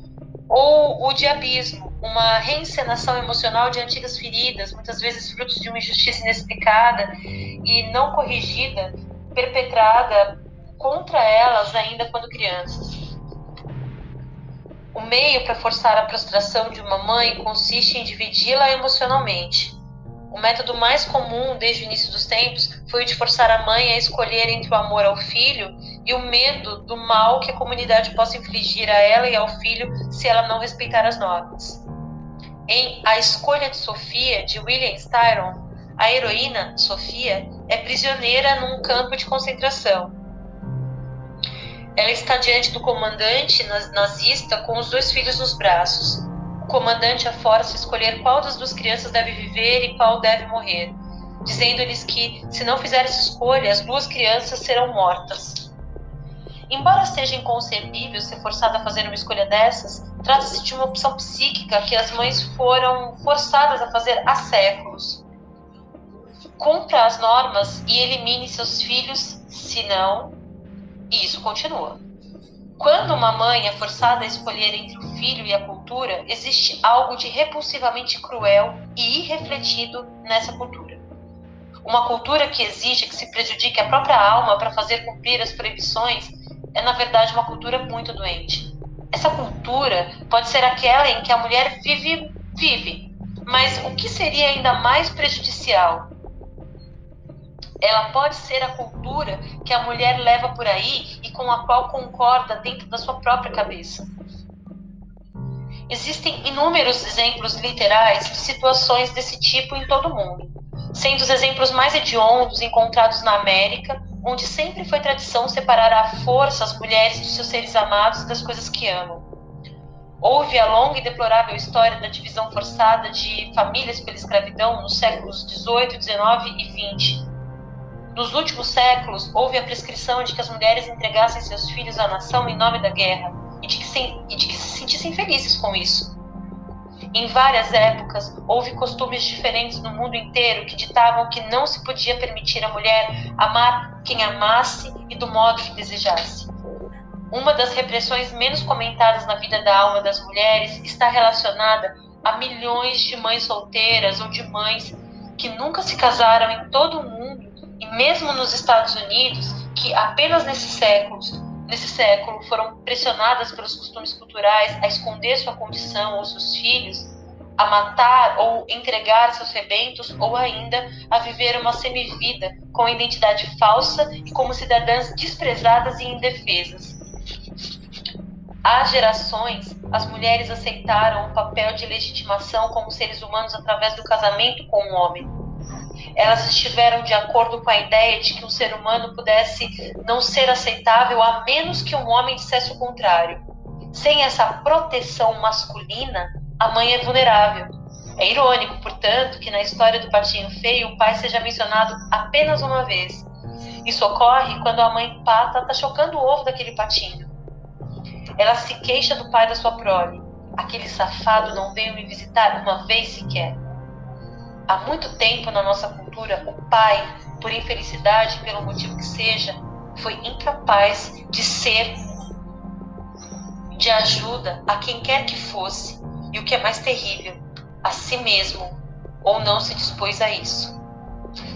ou o de abismo, uma reencenação emocional de antigas feridas, muitas vezes frutos de uma injustiça inexplicada e não corrigida, perpetrada contra elas ainda quando crianças. O meio para forçar a prostração de uma mãe consiste em dividi-la emocionalmente. O método mais comum desde o início dos tempos foi o de forçar a mãe a escolher entre o amor ao filho e o medo do mal que a comunidade possa infligir a ela e ao filho se ela não respeitar as normas. Em A Escolha de Sofia, de William Styron, a heroína, Sofia, é prisioneira num campo de concentração ela está diante do comandante nazista com os dois filhos nos braços. O comandante a força escolher qual das duas crianças deve viver e qual deve morrer, dizendo-lhes que, se não fizer essa escolha, as duas crianças serão mortas. Embora seja inconcebível ser forçada a fazer uma escolha dessas, trata-se de uma opção psíquica que as mães foram forçadas a fazer há séculos. Cumpra as normas e elimine seus filhos, senão e isso continua. Quando uma mãe é forçada a escolher entre o filho e a cultura, existe algo de repulsivamente cruel e irrefletido nessa cultura. Uma cultura que exige que se prejudique a própria alma para fazer cumprir as proibições é, na verdade, uma cultura muito doente. Essa cultura pode ser aquela em que a mulher vive, vive, mas o que seria ainda mais prejudicial ela pode ser a cultura que a mulher leva por aí e com a qual concorda dentro da sua própria cabeça. Existem inúmeros exemplos literais de situações desse tipo em todo o mundo, sendo os exemplos mais hediondos encontrados na América, onde sempre foi tradição separar à força as mulheres de seus seres amados e das coisas que amam. Houve a longa e deplorável história da divisão forçada de famílias pela escravidão nos séculos XVIII, XIX e XX, nos últimos séculos, houve a prescrição de que as mulheres entregassem seus filhos à nação em nome da guerra e de que se, e de que se sentissem felizes com isso. Em várias épocas, houve costumes diferentes no mundo inteiro que ditavam que não se podia permitir à mulher amar quem amasse e do modo que desejasse. Uma das repressões menos comentadas na vida da alma das mulheres está relacionada a milhões de mães solteiras ou de mães que nunca se casaram em todo o mundo e mesmo nos Estados Unidos, que apenas nesse século, nesse século foram pressionadas pelos costumes culturais a esconder sua condição ou seus filhos, a matar ou entregar seus rebentos ou ainda a viver uma semivida com identidade falsa e como cidadãs desprezadas e indefesas. Há gerações, as mulheres aceitaram o papel de legitimação como seres humanos através do casamento com um homem elas estiveram de acordo com a ideia de que um ser humano pudesse não ser aceitável a menos que um homem dissesse o contrário. Sem essa proteção masculina, a mãe é vulnerável. É irônico, portanto, que na história do patinho feio o pai seja mencionado apenas uma vez. Isso ocorre quando a mãe pata está chocando o ovo daquele patinho. Ela se queixa do pai da sua prole. Aquele safado não veio me visitar uma vez sequer. Há muito tempo na nossa cultura, o pai, por infelicidade, pelo motivo que seja, foi incapaz de ser de ajuda a quem quer que fosse, e o que é mais terrível, a si mesmo, ou não se dispôs a isso.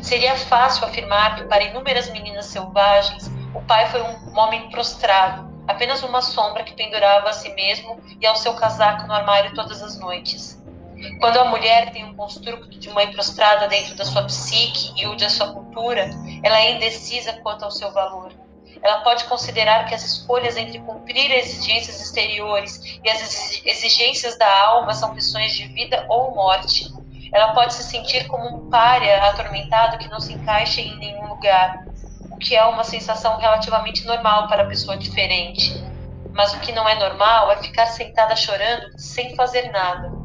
Seria fácil afirmar que para inúmeras meninas selvagens, o pai foi um homem prostrado, apenas uma sombra que pendurava a si mesmo e ao seu casaco no armário todas as noites. Quando a mulher tem um construto de mãe prostrada dentro da sua psique e o da sua cultura, ela é indecisa quanto ao seu valor. Ela pode considerar que as escolhas entre cumprir exigências exteriores e as exigências da alma são questões de vida ou morte. Ela pode se sentir como um pária atormentado que não se encaixa em nenhum lugar. O que é uma sensação relativamente normal para pessoa diferente. Mas o que não é normal é ficar sentada chorando sem fazer nada.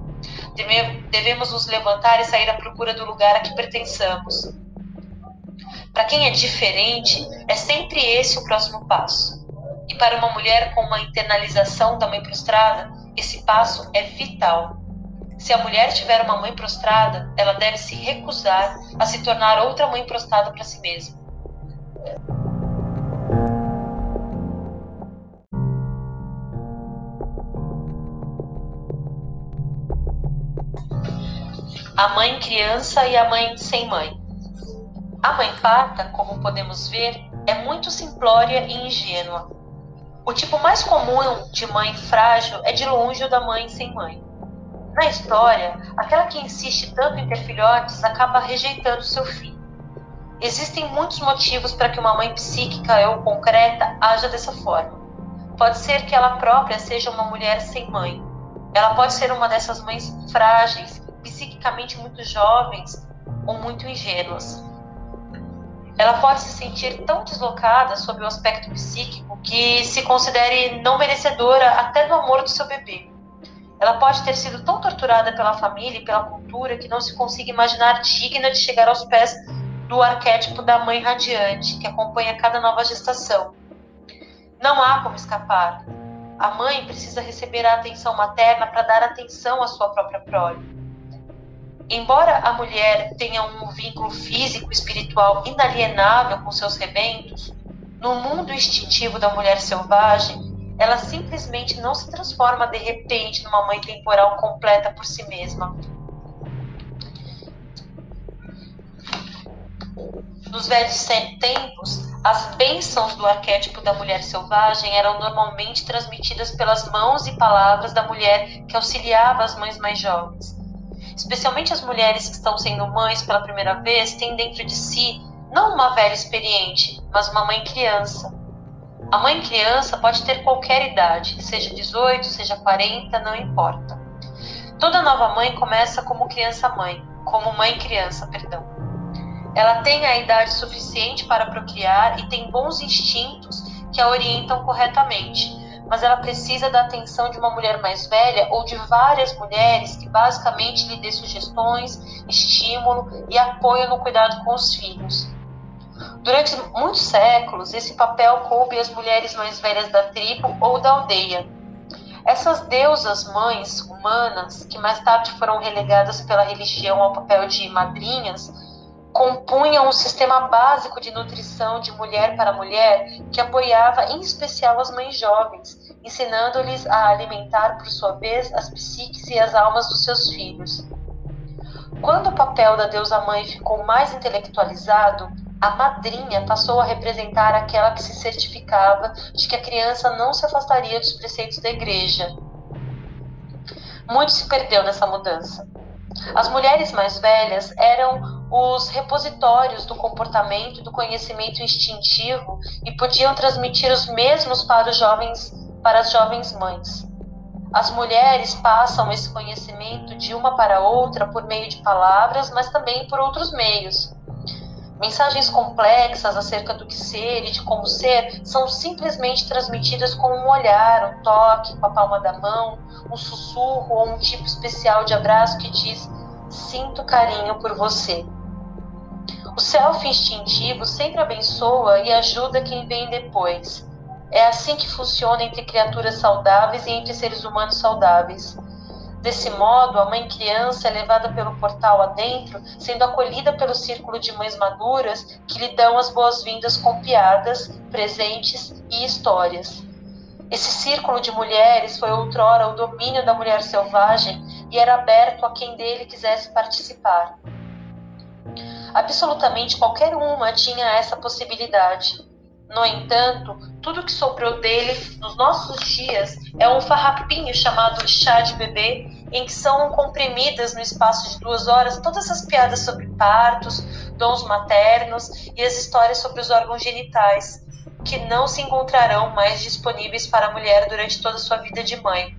Devemos nos levantar e sair à procura do lugar a que pertençamos. Para quem é diferente, é sempre esse o próximo passo. E para uma mulher com uma internalização da mãe prostrada, esse passo é vital. Se a mulher tiver uma mãe prostrada, ela deve se recusar a se tornar outra mãe prostrada para si mesma. A mãe criança e a mãe sem mãe. A mãe parta, como podemos ver, é muito simplória e ingênua. O tipo mais comum de mãe frágil é de longe o da mãe sem mãe. Na história, aquela que insiste tanto em ter filhotes acaba rejeitando seu filho. Existem muitos motivos para que uma mãe psíquica ou concreta haja dessa forma. Pode ser que ela própria seja uma mulher sem mãe. Ela pode ser uma dessas mães frágeis, psiquicamente muito jovens ou muito ingênuas. Ela pode se sentir tão deslocada sob o aspecto psíquico que se considere não merecedora até do amor do seu bebê. Ela pode ter sido tão torturada pela família e pela cultura que não se consiga imaginar digna de chegar aos pés do arquétipo da mãe radiante que acompanha cada nova gestação. Não há como escapar. A mãe precisa receber a atenção materna para dar atenção à sua própria prole. Embora a mulher tenha um vínculo físico espiritual inalienável com seus rebentos, no mundo instintivo da mulher selvagem, ela simplesmente não se transforma de repente numa mãe temporal completa por si mesma. Nos velhos tempos, as bênçãos do arquétipo da mulher selvagem eram normalmente transmitidas pelas mãos e palavras da mulher que auxiliava as mães mais jovens. Especialmente as mulheres que estão sendo mães pela primeira vez têm dentro de si não uma velha experiente, mas uma mãe criança, a mãe criança pode ter qualquer idade, seja 18, seja 40, não importa. Toda nova mãe começa como criança-mãe, como mãe-criança, perdão. Ela tem a idade suficiente para procriar e tem bons instintos que a orientam corretamente, mas ela precisa da atenção de uma mulher mais velha ou de várias mulheres que basicamente lhe dê sugestões, estímulo e apoio no cuidado com os filhos. Durante muitos séculos, esse papel coube às mulheres mais velhas da tribo ou da aldeia. Essas deusas mães humanas, que mais tarde foram relegadas pela religião ao papel de madrinhas, compunham um sistema básico de nutrição de mulher para mulher que apoiava em especial as mães jovens, ensinando-lhes a alimentar, por sua vez, as psiques e as almas dos seus filhos. Quando o papel da deusa mãe ficou mais intelectualizado, a madrinha passou a representar aquela que se certificava de que a criança não se afastaria dos preceitos da igreja. Muito se perdeu nessa mudança. As mulheres mais velhas eram os repositórios do comportamento e do conhecimento instintivo e podiam transmitir os mesmos para os jovens, para as jovens mães. As mulheres passam esse conhecimento de uma para outra por meio de palavras, mas também por outros meios. Mensagens complexas acerca do que ser e de como ser são simplesmente transmitidas com um olhar, um toque com a palma da mão, um sussurro ou um tipo especial de abraço que diz: Sinto carinho por você. O self instintivo sempre abençoa e ajuda quem vem depois. É assim que funciona entre criaturas saudáveis e entre seres humanos saudáveis. Desse modo, a mãe criança é levada pelo portal adentro, sendo acolhida pelo círculo de mães maduras que lhe dão as boas-vindas com piadas, presentes e histórias. Esse círculo de mulheres foi outrora o domínio da mulher selvagem e era aberto a quem dele quisesse participar. Absolutamente qualquer uma tinha essa possibilidade. No entanto, tudo que sobrou dele nos nossos dias é um farrapinho chamado chá de bebê, em que são comprimidas no espaço de duas horas todas as piadas sobre partos, dons maternos e as histórias sobre os órgãos genitais, que não se encontrarão mais disponíveis para a mulher durante toda a sua vida de mãe.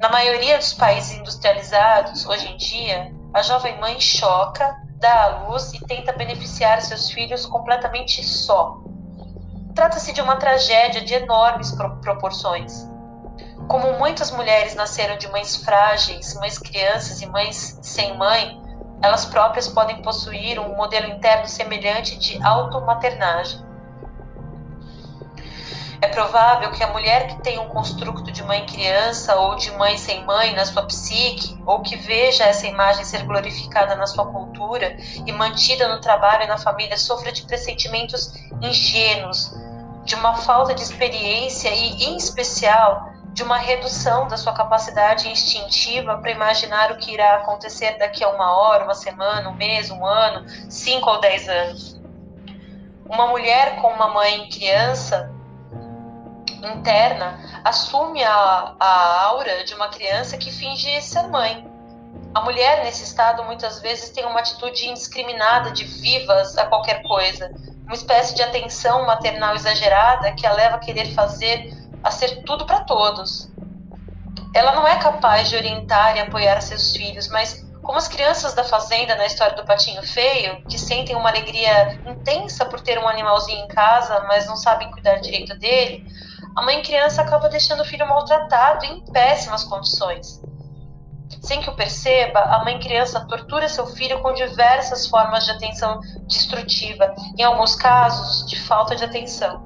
Na maioria dos países industrializados, hoje em dia, a jovem mãe choca, dá à luz e tenta beneficiar seus filhos completamente só. Trata-se de uma tragédia de enormes proporções. Como muitas mulheres nasceram de mães frágeis, mães crianças e mães sem mãe, elas próprias podem possuir um modelo interno semelhante de automaternagem. É provável que a mulher que tem um construto de mãe-criança ou de mãe sem mãe na sua psique, ou que veja essa imagem ser glorificada na sua cultura e mantida no trabalho e na família, sofra de pressentimentos ingênuos, de uma falta de experiência e, em especial, de uma redução da sua capacidade instintiva para imaginar o que irá acontecer daqui a uma hora, uma semana, um mês, um ano, cinco ou dez anos. Uma mulher com uma mãe criança interna assume a, a aura de uma criança que finge ser mãe. A mulher nesse estado muitas vezes tem uma atitude indiscriminada de vivas a qualquer coisa, uma espécie de atenção maternal exagerada que a leva a querer fazer a ser tudo para todos. Ela não é capaz de orientar e apoiar seus filhos, mas como as crianças da fazenda na história do patinho feio, que sentem uma alegria intensa por ter um animalzinho em casa, mas não sabem cuidar direito dele, a mãe criança acaba deixando o filho maltratado em péssimas condições. Sem que o perceba, a mãe criança tortura seu filho com diversas formas de atenção destrutiva, em alguns casos, de falta de atenção.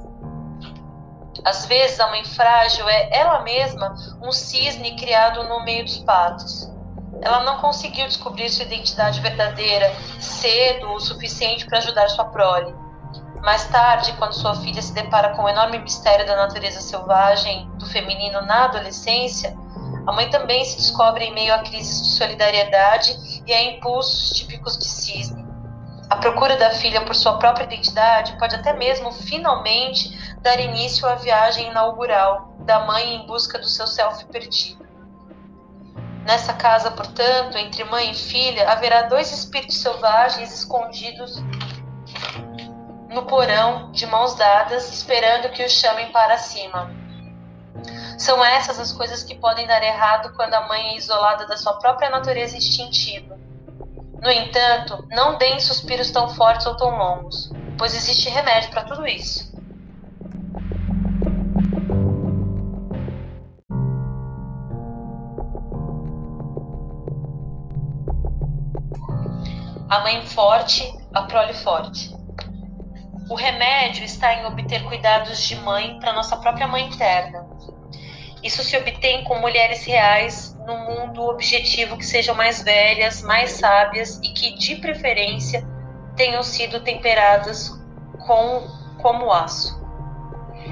Às vezes, a mãe frágil é ela mesma um cisne criado no meio dos patos. Ela não conseguiu descobrir sua identidade verdadeira cedo o suficiente para ajudar sua prole. Mais tarde, quando sua filha se depara com o enorme mistério da natureza selvagem do feminino na adolescência, a mãe também se descobre em meio a crises de solidariedade e a impulsos típicos de cisne. A procura da filha por sua própria identidade pode até mesmo, finalmente, dar início à viagem inaugural da mãe em busca do seu self perdido. Nessa casa, portanto, entre mãe e filha, haverá dois espíritos selvagens escondidos no porão, de mãos dadas, esperando que o chamem para cima. São essas as coisas que podem dar errado quando a mãe é isolada da sua própria natureza instintiva. No entanto, não deem suspiros tão fortes ou tão longos, pois existe remédio para tudo isso. A mãe forte, a prole forte. O remédio está em obter cuidados de mãe para nossa própria mãe interna. Isso se obtém com mulheres reais no mundo objetivo que sejam mais velhas, mais sábias e que, de preferência, tenham sido temperadas com como aço.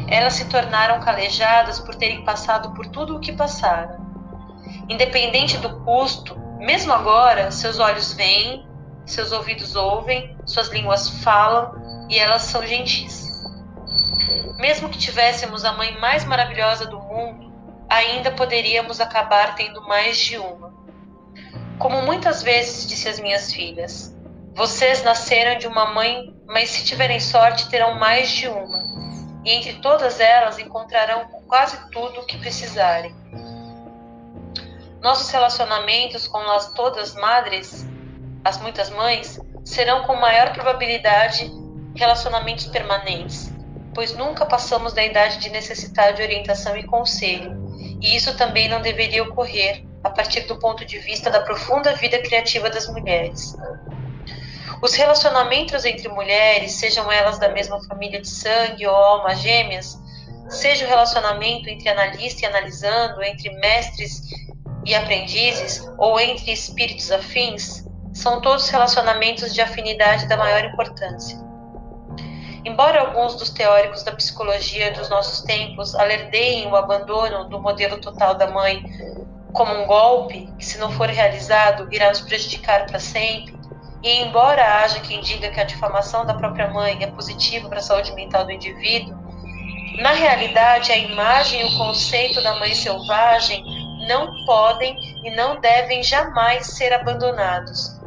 Elas se tornaram calejadas por terem passado por tudo o que passaram. Independente do custo, mesmo agora, seus olhos veem, seus ouvidos ouvem, suas línguas falam e elas são gentis. Mesmo que tivéssemos a mãe mais maravilhosa do mundo, ainda poderíamos acabar tendo mais de uma. Como muitas vezes disse às minhas filhas, vocês nasceram de uma mãe, mas se tiverem sorte terão mais de uma. E entre todas elas encontrarão quase tudo o que precisarem. Nossos relacionamentos com as todas madres, as muitas mães, serão com maior probabilidade relacionamentos permanentes, pois nunca passamos da idade de necessitar de orientação e conselho, e isso também não deveria ocorrer a partir do ponto de vista da profunda vida criativa das mulheres. Os relacionamentos entre mulheres, sejam elas da mesma família de sangue ou almas gêmeas, seja o relacionamento entre analista e analisando, entre mestres e aprendizes, ou entre espíritos afins, são todos relacionamentos de afinidade da maior importância. Embora alguns dos teóricos da psicologia dos nossos tempos alerdeiem o abandono do modelo total da mãe como um golpe que, se não for realizado, irá nos prejudicar para sempre, e embora haja quem diga que a difamação da própria mãe é positiva para a saúde mental do indivíduo, na realidade a imagem e o conceito da mãe selvagem não podem e não devem jamais ser abandonados.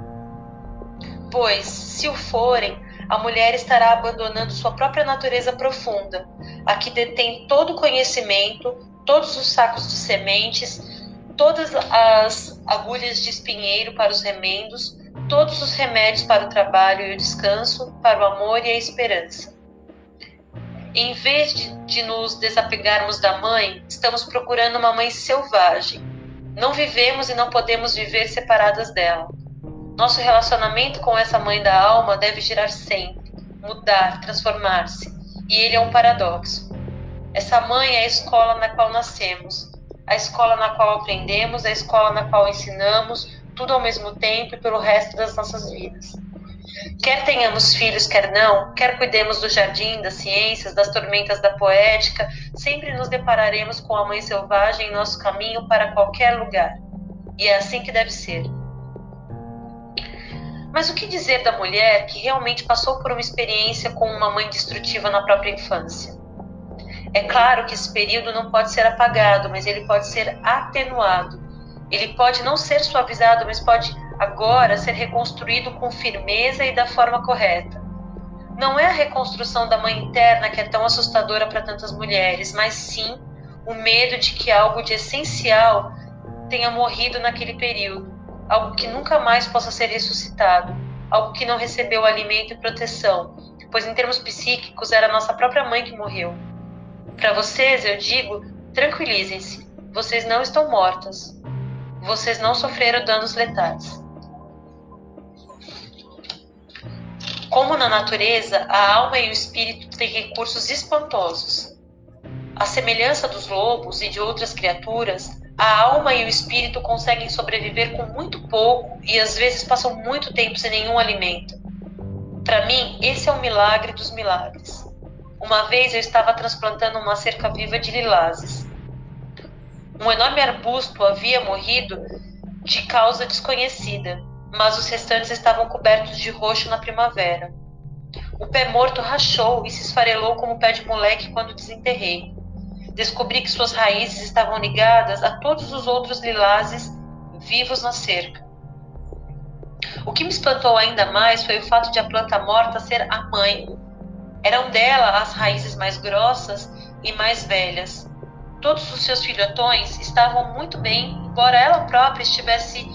Pois, se o forem, a mulher estará abandonando sua própria natureza profunda, a que detém todo o conhecimento, todos os sacos de sementes, todas as agulhas de espinheiro para os remendos, todos os remédios para o trabalho e o descanso, para o amor e a esperança. Em vez de, de nos desapegarmos da mãe, estamos procurando uma mãe selvagem. Não vivemos e não podemos viver separadas dela. Nosso relacionamento com essa mãe da alma deve girar sempre, mudar, transformar-se. E ele é um paradoxo. Essa mãe é a escola na qual nascemos, a escola na qual aprendemos, a escola na qual ensinamos, tudo ao mesmo tempo e pelo resto das nossas vidas. Quer tenhamos filhos, quer não, quer cuidemos do jardim, das ciências, das tormentas da poética, sempre nos depararemos com a mãe selvagem em nosso caminho para qualquer lugar. E é assim que deve ser. Mas o que dizer da mulher que realmente passou por uma experiência com uma mãe destrutiva na própria infância? É claro que esse período não pode ser apagado, mas ele pode ser atenuado. Ele pode não ser suavizado, mas pode agora ser reconstruído com firmeza e da forma correta. Não é a reconstrução da mãe interna que é tão assustadora para tantas mulheres, mas sim o medo de que algo de essencial tenha morrido naquele período, algo que nunca mais possa ser ressuscitado, algo que não recebeu alimento e proteção, pois em termos psíquicos era a nossa própria mãe que morreu. Para vocês, eu digo, tranquilizem-se, vocês não estão mortas. Vocês não sofreram danos letais. Como na natureza, a alma e o espírito têm recursos espantosos. À semelhança dos lobos e de outras criaturas, a alma e o espírito conseguem sobreviver com muito pouco e às vezes passam muito tempo sem nenhum alimento. Para mim, esse é o milagre dos milagres. Uma vez eu estava transplantando uma cerca viva de lilazes. Um enorme arbusto havia morrido de causa desconhecida, mas os restantes estavam cobertos de roxo na primavera. O pé morto rachou e se esfarelou como o pé de moleque quando desenterrei. Descobri que suas raízes estavam ligadas a todos os outros lilazes vivos na cerca. O que me espantou ainda mais foi o fato de a planta morta ser a mãe eram dela as raízes mais grossas e mais velhas. Todos os seus filhotões estavam muito bem, embora ela própria estivesse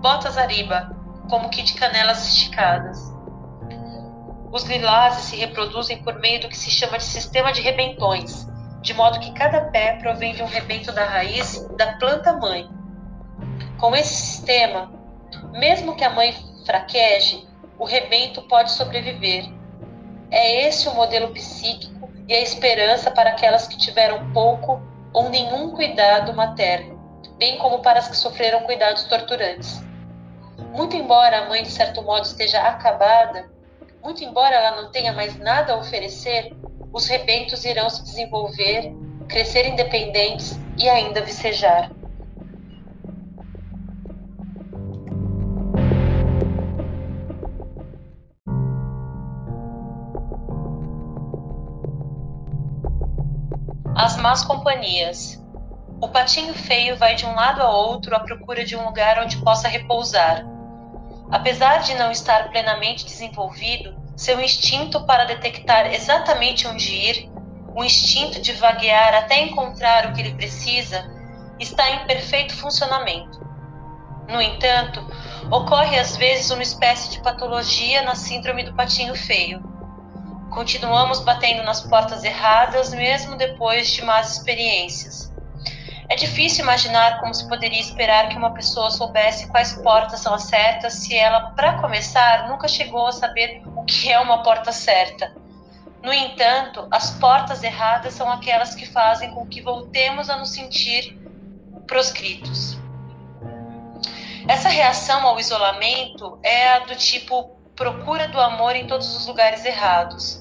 botas arriba, como que de canelas esticadas. Os lilazes se reproduzem por meio do que se chama de sistema de rebentões, de modo que cada pé provém de um rebento da raiz da planta mãe. Com esse sistema, mesmo que a mãe fraqueje, o rebento pode sobreviver é esse o modelo psíquico e a esperança para aquelas que tiveram pouco ou nenhum cuidado materno, bem como para as que sofreram cuidados torturantes. Muito embora a mãe, de certo modo, esteja acabada, muito embora ela não tenha mais nada a oferecer, os rebentos irão se desenvolver, crescer independentes e ainda vicejar. As más companhias. O patinho feio vai de um lado a outro à procura de um lugar onde possa repousar. Apesar de não estar plenamente desenvolvido, seu instinto para detectar exatamente onde ir, o instinto de vaguear até encontrar o que ele precisa, está em perfeito funcionamento. No entanto, ocorre às vezes uma espécie de patologia na síndrome do patinho feio Continuamos batendo nas portas erradas, mesmo depois de más experiências. É difícil imaginar como se poderia esperar que uma pessoa soubesse quais portas são as certas se ela, para começar, nunca chegou a saber o que é uma porta certa. No entanto, as portas erradas são aquelas que fazem com que voltemos a nos sentir proscritos. Essa reação ao isolamento é a do tipo procura do amor em todos os lugares errados.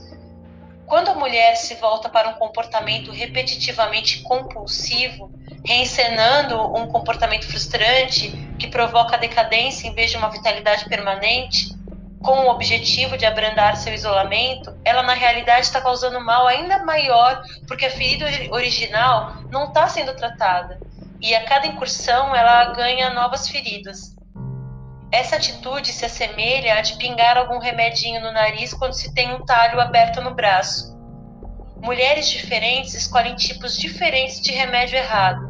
Quando a mulher se volta para um comportamento repetitivamente compulsivo, reencenando um comportamento frustrante que provoca decadência em vez de uma vitalidade permanente, com o objetivo de abrandar seu isolamento, ela na realidade está causando mal ainda maior, porque a ferida original não está sendo tratada. E a cada incursão ela ganha novas feridas. Essa atitude se assemelha a de pingar algum remedinho no nariz quando se tem um talho aberto no braço. Mulheres diferentes escolhem tipos diferentes de remédio errado.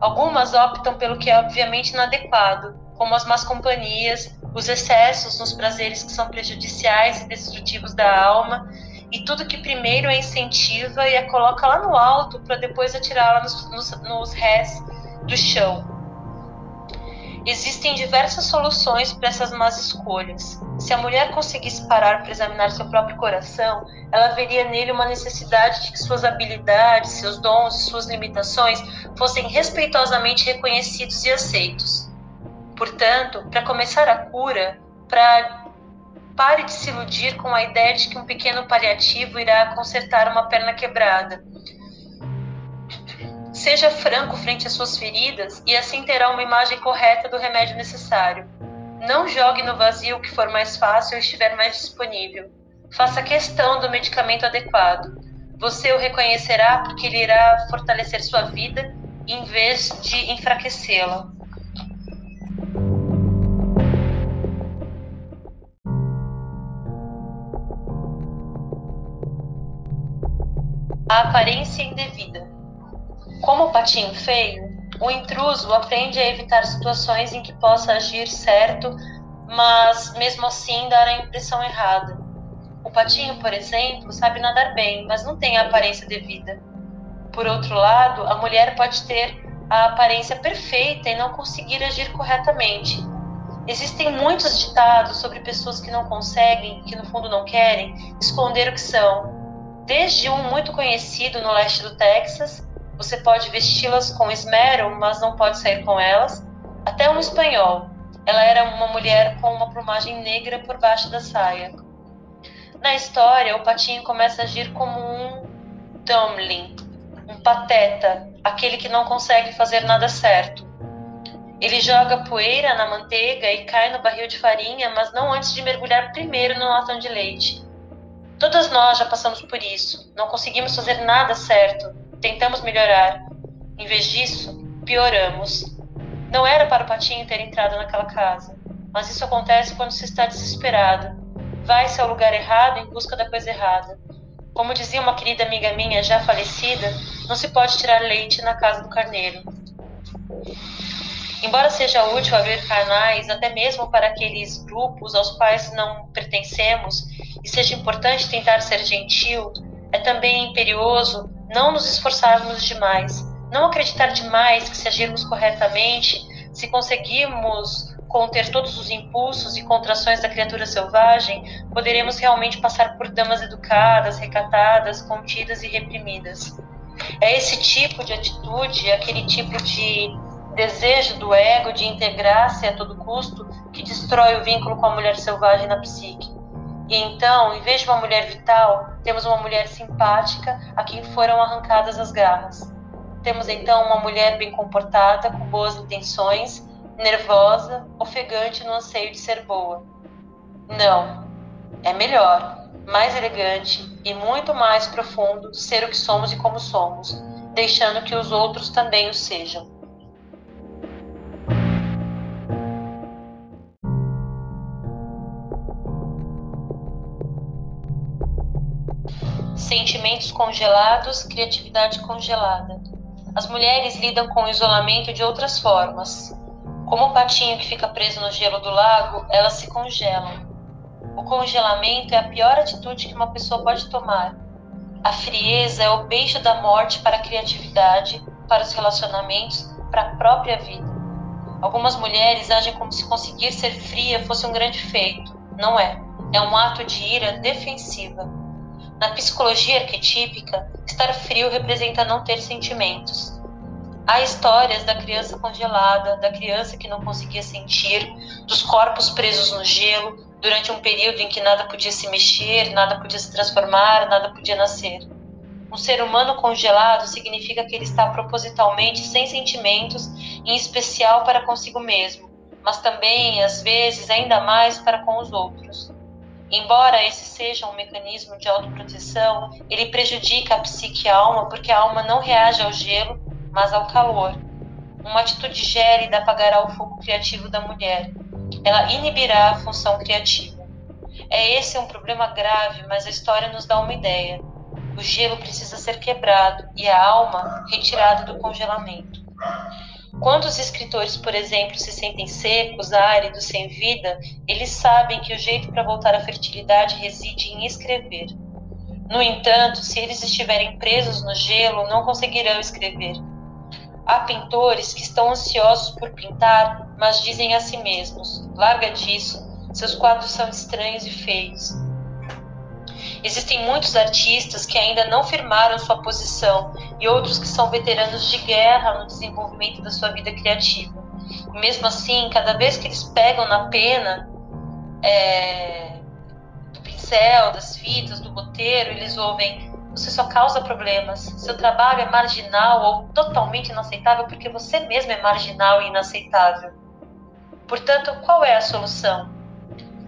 Algumas optam pelo que é obviamente inadequado, como as más companhias, os excessos nos prazeres que são prejudiciais e destrutivos da alma, e tudo que primeiro a incentiva e a coloca lá no alto para depois atirá-la nos, nos, nos rés do chão. Existem diversas soluções para essas más escolhas. Se a mulher conseguisse parar para examinar seu próprio coração, ela veria nele uma necessidade de que suas habilidades, seus dons e suas limitações fossem respeitosamente reconhecidos e aceitos. Portanto, para começar a cura, para pare de se iludir com a ideia de que um pequeno paliativo irá consertar uma perna quebrada Seja franco frente às suas feridas e assim terá uma imagem correta do remédio necessário. Não jogue no vazio o que for mais fácil ou estiver mais disponível. Faça questão do medicamento adequado. Você o reconhecerá porque ele irá fortalecer sua vida em vez de enfraquecê-la. A aparência indevida. Como patinho feio, o intruso aprende a evitar situações em que possa agir certo, mas mesmo assim dar a impressão errada. O patinho, por exemplo, sabe nadar bem, mas não tem a aparência devida. Por outro lado, a mulher pode ter a aparência perfeita e não conseguir agir corretamente. Existem muitos ditados sobre pessoas que não conseguem, que no fundo não querem, esconder o que são. Desde um muito conhecido no leste do Texas, você pode vesti-las com esmero, mas não pode sair com elas. Até um espanhol. Ela era uma mulher com uma plumagem negra por baixo da saia. Na história, o patinho começa a agir como um dumpling, um pateta, aquele que não consegue fazer nada certo. Ele joga poeira na manteiga e cai no barril de farinha, mas não antes de mergulhar primeiro no latão de leite. Todas nós já passamos por isso. Não conseguimos fazer nada certo tentamos melhorar. Em vez disso, pioramos. Não era para o patinho ter entrado naquela casa, mas isso acontece quando se está desesperado. Vai-se ao lugar errado em busca da coisa errada. Como dizia uma querida amiga minha já falecida, não se pode tirar leite na casa do carneiro. Embora seja útil abrir canais até mesmo para aqueles grupos aos quais não pertencemos e seja importante tentar ser gentil, é também imperioso não nos esforçarmos demais, não acreditar demais que se agirmos corretamente, se conseguirmos conter todos os impulsos e contrações da criatura selvagem, poderemos realmente passar por damas educadas, recatadas, contidas e reprimidas. É esse tipo de atitude, aquele tipo de desejo do ego de integrar-se a todo custo que destrói o vínculo com a mulher selvagem na psique. E então, em vez de uma mulher vital, temos uma mulher simpática a quem foram arrancadas as garras. Temos então uma mulher bem comportada, com boas intenções, nervosa, ofegante no anseio de ser boa. Não, é melhor, mais elegante e muito mais profundo ser o que somos e como somos, deixando que os outros também o sejam. Sentimentos congelados, criatividade congelada. As mulheres lidam com o isolamento de outras formas. Como o patinho que fica preso no gelo do lago, elas se congelam. O congelamento é a pior atitude que uma pessoa pode tomar. A frieza é o beijo da morte para a criatividade, para os relacionamentos, para a própria vida. Algumas mulheres agem como se conseguir ser fria fosse um grande feito. Não é. É um ato de ira defensiva. Na psicologia arquetípica, estar frio representa não ter sentimentos. Há histórias da criança congelada, da criança que não conseguia sentir, dos corpos presos no gelo durante um período em que nada podia se mexer, nada podia se transformar, nada podia nascer. Um ser humano congelado significa que ele está propositalmente sem sentimentos, em especial para consigo mesmo, mas também, às vezes, ainda mais para com os outros. Embora esse seja um mecanismo de autoproteção, ele prejudica a psique e a alma porque a alma não reage ao gelo, mas ao calor. Uma atitude gélida apagará o fogo criativo da mulher. Ela inibirá a função criativa. É esse um problema grave, mas a história nos dá uma ideia. O gelo precisa ser quebrado e a alma retirada do congelamento. Quando os escritores, por exemplo, se sentem secos, áridos, sem vida, eles sabem que o jeito para voltar à fertilidade reside em escrever. No entanto, se eles estiverem presos no gelo, não conseguirão escrever. Há pintores que estão ansiosos por pintar, mas dizem a si mesmos: larga disso, seus quadros são estranhos e feios. Existem muitos artistas que ainda não firmaram sua posição e outros que são veteranos de guerra no desenvolvimento da sua vida criativa. E mesmo assim, cada vez que eles pegam na pena é, do pincel, das fitas, do roteiro, eles ouvem: você só causa problemas. Seu trabalho é marginal ou totalmente inaceitável porque você mesmo é marginal e inaceitável. Portanto, qual é a solução?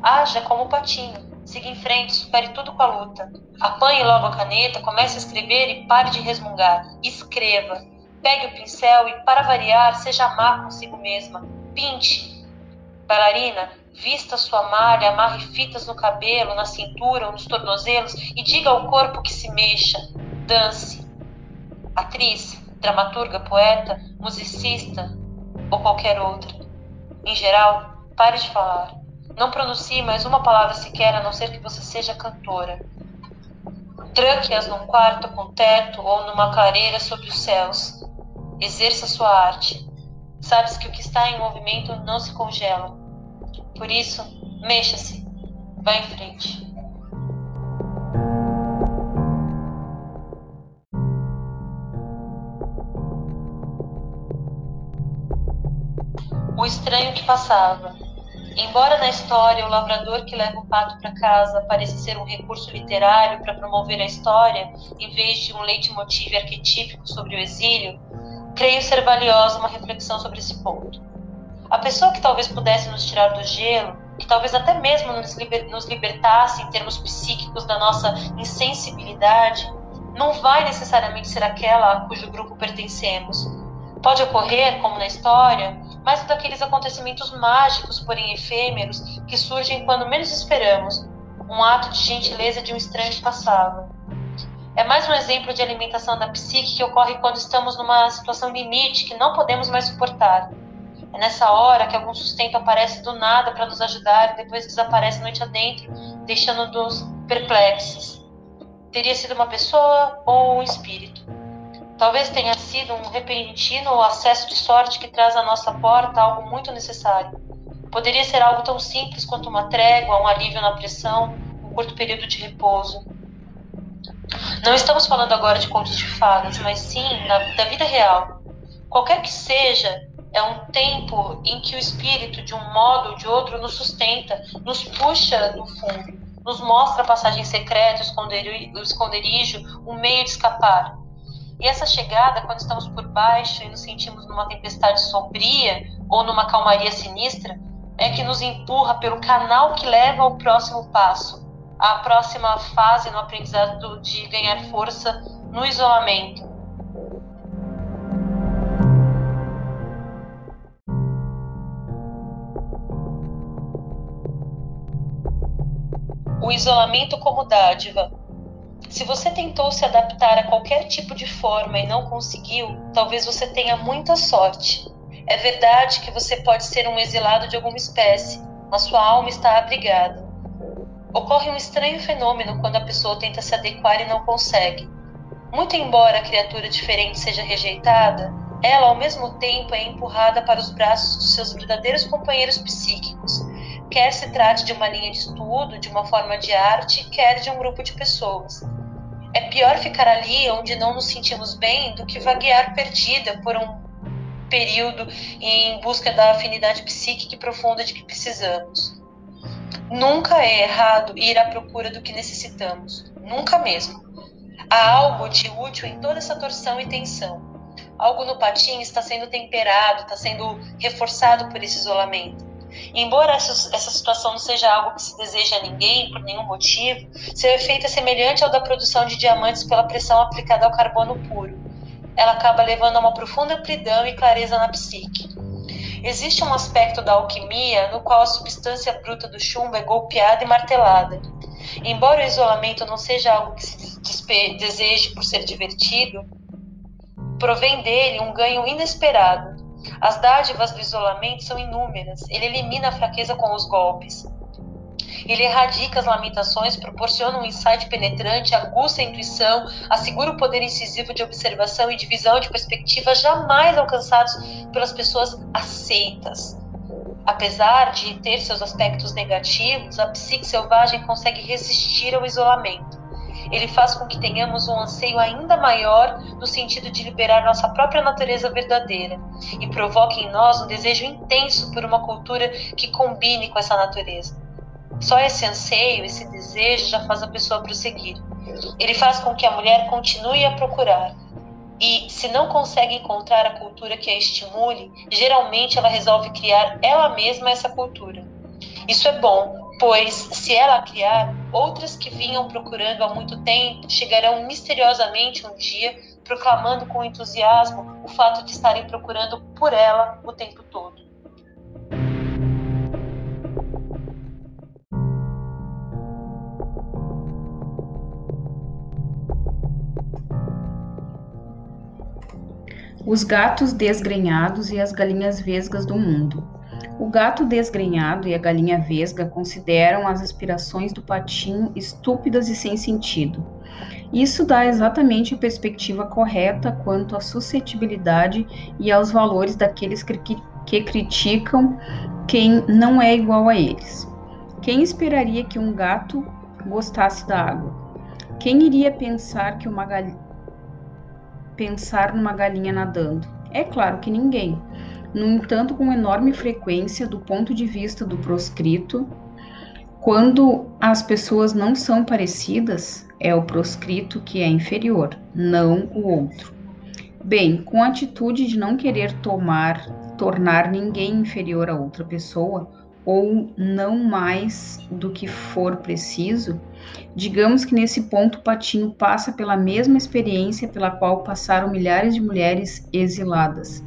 Haja como patinho Siga em frente, supere tudo com a luta. Apanhe logo a caneta, comece a escrever e pare de resmungar. Escreva. Pegue o pincel e, para variar, seja má consigo mesma. Pinte. Bailarina, vista sua malha, amarre fitas no cabelo, na cintura ou nos tornozelos e diga ao corpo que se mexa. Dance. Atriz, dramaturga, poeta, musicista ou qualquer outra. Em geral, pare de falar. Não pronuncie mais uma palavra sequer, a não ser que você seja cantora. Tranque-as num quarto com teto ou numa clareira sobre os céus. Exerça sua arte. Sabes que o que está em movimento não se congela. Por isso, mexa-se. Vá em frente. O estranho que passava. Embora na história o lavrador que leva o pato para casa pareça ser um recurso literário para promover a história, em vez de um leitmotiv arquetípico sobre o exílio, creio ser valiosa uma reflexão sobre esse ponto. A pessoa que talvez pudesse nos tirar do gelo, que talvez até mesmo nos, liber nos libertasse em termos psíquicos da nossa insensibilidade, não vai necessariamente ser aquela a cujo grupo pertencemos. Pode ocorrer, como na história, mas daqueles acontecimentos mágicos, porém efêmeros, que surgem quando menos esperamos, um ato de gentileza de um estranho que passava. É mais um exemplo de alimentação da psique que ocorre quando estamos numa situação limite que não podemos mais suportar. É nessa hora que algum sustento aparece do nada para nos ajudar e depois desaparece noite adentro, deixando-nos perplexos. Teria sido uma pessoa ou um espírito? Talvez tenha sido um repentino acesso de sorte que traz à nossa porta algo muito necessário. Poderia ser algo tão simples quanto uma trégua, um alívio na pressão, um curto período de repouso. Não estamos falando agora de contos de fadas, mas sim da, da vida real. Qualquer que seja, é um tempo em que o espírito, de um modo ou de outro, nos sustenta, nos puxa do fundo, nos mostra a passagem secreta, o esconderijo, o meio de escapar. E essa chegada, quando estamos por baixo e nos sentimos numa tempestade sombria ou numa calmaria sinistra, é que nos empurra pelo canal que leva ao próximo passo, à próxima fase no aprendizado de ganhar força no isolamento. O isolamento como dádiva se você tentou se adaptar a qualquer tipo de forma e não conseguiu, talvez você tenha muita sorte. É verdade que você pode ser um exilado de alguma espécie, mas sua alma está abrigada. Ocorre um estranho fenômeno quando a pessoa tenta se adequar e não consegue. Muito embora a criatura diferente seja rejeitada, ela ao mesmo tempo é empurrada para os braços dos seus verdadeiros companheiros psíquicos, quer se trate de uma linha de estudo, de uma forma de arte, quer de um grupo de pessoas. É pior ficar ali onde não nos sentimos bem do que vaguear perdida por um período em busca da afinidade psíquica e profunda de que precisamos. Nunca é errado ir à procura do que necessitamos, nunca mesmo. Há algo de útil em toda essa torção e tensão. Algo no patinho está sendo temperado, está sendo reforçado por esse isolamento. Embora essa, essa situação não seja algo que se deseja a ninguém por nenhum motivo, seu efeito é semelhante ao da produção de diamantes pela pressão aplicada ao carbono puro. Ela acaba levando a uma profunda amplidão e clareza na psique. Existe um aspecto da alquimia no qual a substância bruta do chumbo é golpeada e martelada. Embora o isolamento não seja algo que se deseje por ser divertido, provém dele um ganho inesperado As dádivas do isolamento são inúmeras. Ele elimina a fraqueza com os golpes. Ele erradica as lamentações, proporciona um insight penetrante, aguça a intuição, assegura o poder incisivo de observação e de visão de perspectiva jamais alcançados pelas pessoas aceitas. Apesar de ter seus aspectos negativos, a psique selvagem consegue resistir ao isolamento. Ele faz com que tenhamos um anseio ainda maior no sentido de liberar nossa própria natureza verdadeira e provoca em nós um desejo intenso por uma cultura que combine com essa natureza. Só esse anseio, esse desejo já faz a pessoa prosseguir. Ele faz com que a mulher continue a procurar, e, se não consegue encontrar a cultura que a estimule, geralmente ela resolve criar ela mesma essa cultura. Isso é bom, pois, se ela criar, outras que vinham procurando há muito tempo chegarão misteriosamente um dia, proclamando com entusiasmo o fato de estarem procurando por ela o tempo todo. Os gatos desgrenhados e as galinhas vesgas do mundo. O gato desgrenhado e a galinha vesga consideram as aspirações do patinho estúpidas e sem sentido. Isso dá exatamente a perspectiva correta quanto à suscetibilidade e aos valores daqueles que, que criticam quem não é igual a eles. Quem esperaria que um gato gostasse da água? Quem iria pensar que uma, pensar numa galinha nadando? É claro que ninguém. No entanto, com enorme frequência, do ponto de vista do proscrito, quando as pessoas não são parecidas, é o proscrito que é inferior, não o outro. Bem, com a atitude de não querer tomar, tornar ninguém inferior a outra pessoa, ou não mais do que for preciso, digamos que nesse ponto o Patinho passa pela mesma experiência pela qual passaram milhares de mulheres exiladas,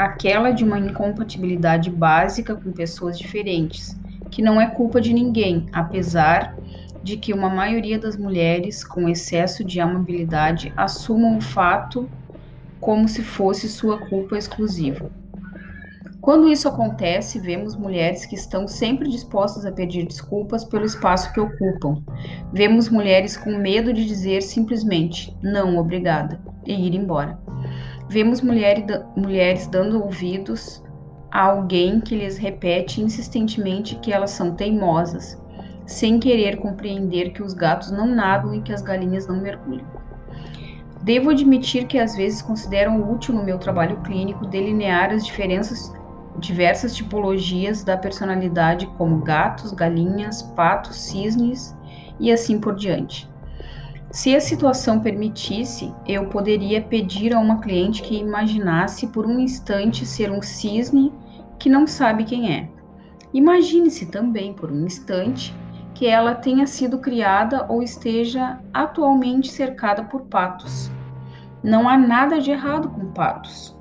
aquela de uma incompatibilidade básica com pessoas diferentes, que não é culpa de ninguém, apesar de que uma maioria das mulheres com excesso de amabilidade assumam o fato como se fosse sua culpa exclusiva. Quando isso acontece, vemos mulheres que estão sempre dispostas a pedir desculpas pelo espaço que ocupam. Vemos mulheres com medo de dizer simplesmente não, obrigada e ir embora. Vemos mulher, mulheres dando ouvidos a alguém que lhes repete insistentemente que elas são teimosas, sem querer compreender que os gatos não nadam e que as galinhas não mergulham. Devo admitir que às vezes considero útil no meu trabalho clínico delinear as diferenças diversas tipologias da personalidade, como gatos, galinhas, patos, cisnes e assim por diante. Se a situação permitisse, eu poderia pedir a uma cliente que imaginasse por um instante ser um cisne que não sabe quem é. Imagine-se também por um instante que ela tenha sido criada ou esteja atualmente cercada por patos. Não há nada de errado com patos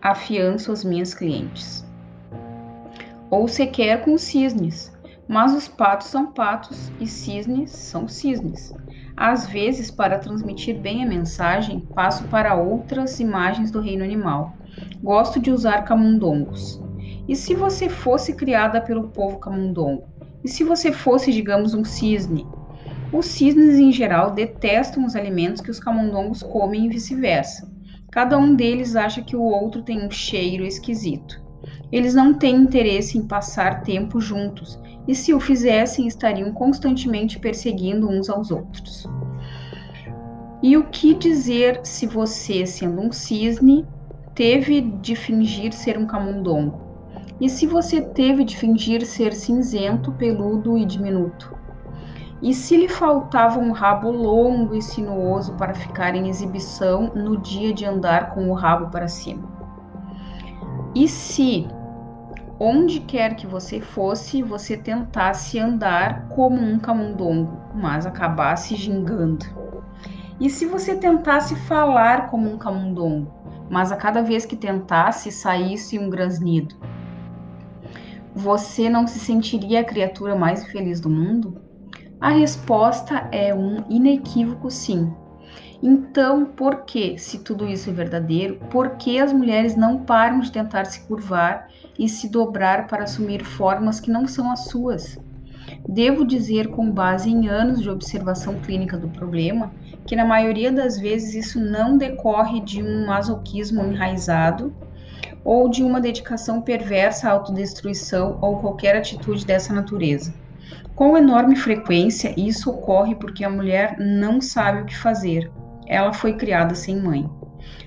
afianço as minhas clientes. Ou sequer com cisnes, mas os patos são patos e cisnes são cisnes. Às vezes, para transmitir bem a mensagem, passo para outras imagens do reino animal. Gosto de usar camundongos. E se você fosse criada pelo povo camundongo? E se você fosse, digamos, um cisne? Os cisnes, em geral, detestam os alimentos que os camundongos comem e vice-versa. Cada um deles acha que o outro tem um cheiro esquisito. Eles não têm interesse em passar tempo juntos, e se o fizessem, estariam constantemente perseguindo uns aos outros. E o que dizer se você, sendo um cisne, teve de fingir ser um camundongo? E se você teve de fingir ser cinzento, peludo e diminuto? E se lhe faltava um rabo longo e sinuoso para ficar em exibição no dia de andar com o rabo para cima? E se, onde quer que você fosse, você tentasse andar como um camundongo, mas acabasse gingando? E se você tentasse falar como um camundongo, mas a cada vez que tentasse saísse um grasnido? Você não se sentiria a criatura mais feliz do mundo? A resposta é um inequívoco sim. Então, por que, se tudo isso é verdadeiro, por que as mulheres não param de tentar se curvar e se dobrar para assumir formas que não são as suas? Devo dizer, com base em anos de observação clínica do problema, que na maioria das vezes isso não decorre de um masoquismo enraizado ou de uma dedicação perversa à autodestruição ou qualquer atitude dessa natureza. Com enorme frequência, isso ocorre porque a mulher não sabe o que fazer, ela foi criada sem mãe.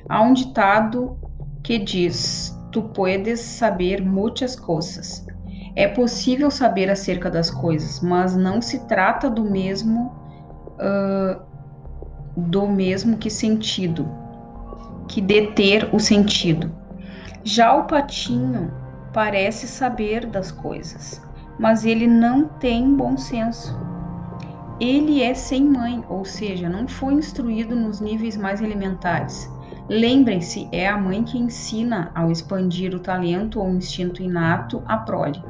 Há um ditado que diz: Tu puedes saber muitas coisas. É possível saber acerca das coisas, mas não se trata do mesmo uh, do mesmo que sentido, que deter o sentido. Já o patinho parece saber das coisas, mas ele não tem bom senso ele é sem mãe, ou seja, não foi instruído nos níveis mais elementares. Lembrem-se, é a mãe que ensina ao expandir o talento ou instinto inato à prole.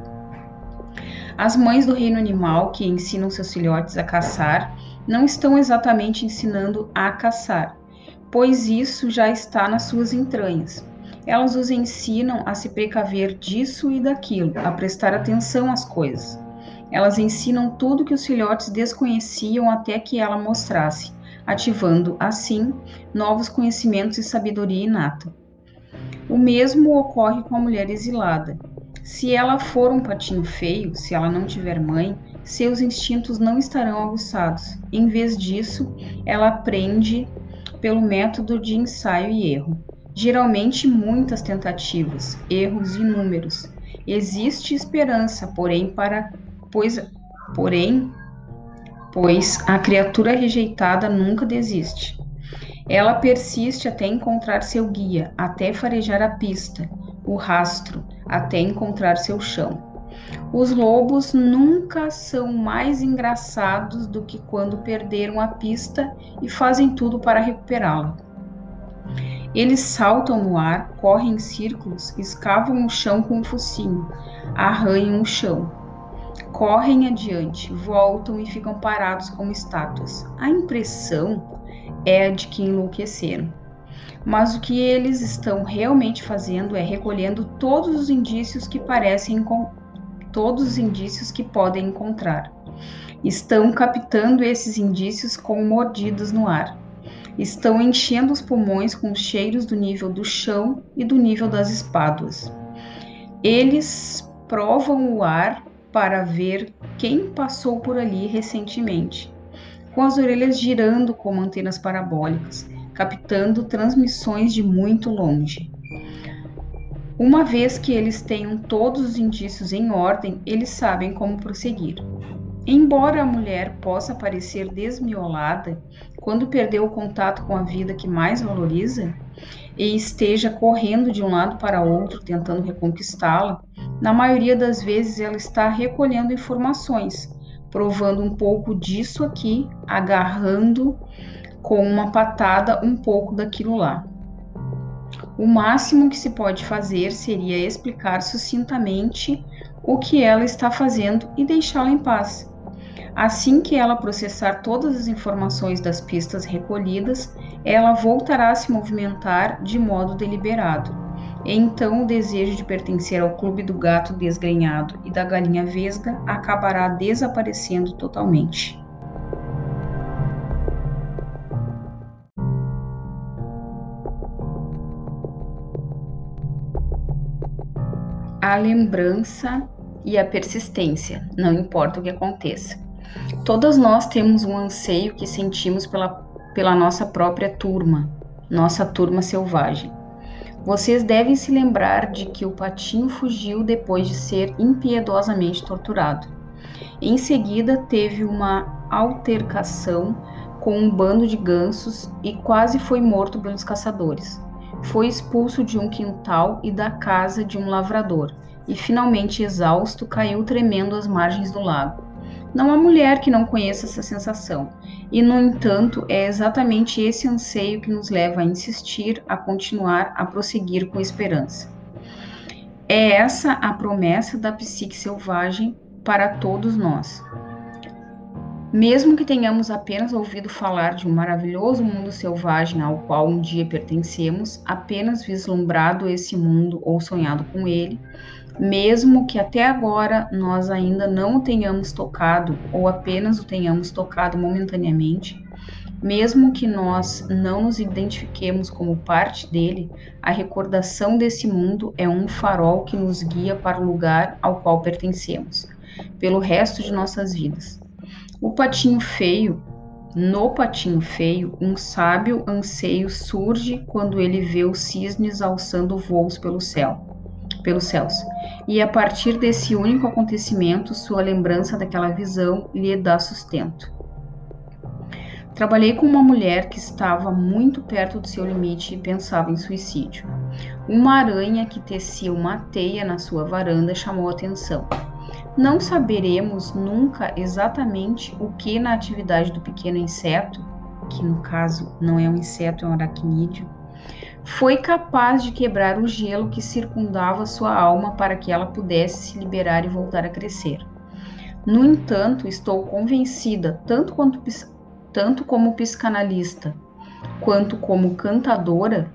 As mães do reino animal que ensinam seus filhotes a caçar não estão exatamente ensinando a caçar, pois isso já está nas suas entranhas. Elas os ensinam a se precaver disso e daquilo, a prestar atenção às coisas. Elas ensinam tudo que os filhotes desconheciam até que ela mostrasse, ativando, assim, novos conhecimentos e sabedoria inata. O mesmo ocorre com a mulher exilada. Se ela for um patinho feio, se ela não tiver mãe, seus instintos não estarão aguçados. Em vez disso, ela aprende pelo método de ensaio e erro. Geralmente, muitas tentativas, erros inúmeros. Existe esperança, porém, para pois, porém, pois a criatura rejeitada nunca desiste. Ela persiste até encontrar seu guia, até farejar a pista, o rastro, até encontrar seu chão. Os lobos nunca são mais engraçados do que quando perderam a pista e fazem tudo para recuperá-la. Eles saltam no ar, correm em círculos, escavam o chão com o focinho, arranham o chão, correm adiante, voltam e ficam parados como estátuas. A impressão é a de que enlouqueceram. Mas o que eles estão realmente fazendo é recolhendo todos os indícios que parecem todos os indícios que podem encontrar. Estão captando esses indícios com mordidas no ar. Estão enchendo os pulmões com cheiros do nível do chão e do nível das espáduas. Eles provam o ar para ver quem passou por ali recentemente, com as orelhas girando como antenas parabólicas, captando transmissões de muito longe. Uma vez que eles tenham todos os indícios em ordem, eles sabem como prosseguir. Embora a mulher possa parecer desmiolada quando perdeu o contato com a vida que mais valoriza e esteja correndo de um lado para outro tentando reconquistá-la, na maioria das vezes ela está recolhendo informações, provando um pouco disso aqui, agarrando com uma patada um pouco daquilo lá. O máximo que se pode fazer seria explicar sucintamente o que ela está fazendo e deixá-la em paz. Assim que ela processar todas as informações das pistas recolhidas, ela voltará a se movimentar de modo deliberado então o desejo de pertencer ao clube do gato desgrenhado e da galinha vesga acabará desaparecendo totalmente. A lembrança e a persistência, não importa o que aconteça. Todas nós temos um anseio que sentimos pela, pela nossa própria turma, nossa turma selvagem. Vocês devem se lembrar de que o patinho fugiu depois de ser impiedosamente torturado. Em seguida, teve uma altercação com um bando de gansos e quase foi morto pelos caçadores. Foi expulso de um quintal e da casa de um lavrador, e finalmente exausto caiu tremendo às margens do lago. Não há mulher que não conheça essa sensação, e no entanto é exatamente esse anseio que nos leva a insistir, a continuar, a prosseguir com esperança. É essa a promessa da psique selvagem para todos nós. Mesmo que tenhamos apenas ouvido falar de um maravilhoso mundo selvagem ao qual um dia pertencemos, apenas vislumbrado esse mundo ou sonhado com ele, mesmo que até agora nós ainda não o tenhamos tocado ou apenas o tenhamos tocado momentaneamente, mesmo que nós não nos identifiquemos como parte dele, a recordação desse mundo é um farol que nos guia para o lugar ao qual pertencemos, pelo resto de nossas vidas. O patinho feio, no patinho feio, um sábio anseio surge quando ele vê os cisnes alçando voos pelo céu, pelos céus. E a partir desse único acontecimento, sua lembrança daquela visão lhe dá sustento. Trabalhei com uma mulher que estava muito perto do seu limite e pensava em suicídio. Uma aranha que tecia uma teia na sua varanda chamou a atenção. Não saberemos nunca exatamente o que na atividade do pequeno inseto, que no caso não é um inseto, é um aracnídeo, foi capaz de quebrar o gelo que circundava sua alma para que ela pudesse se liberar e voltar a crescer. No entanto, estou convencida, tanto, quanto, tanto como psicanalista quanto como cantadora,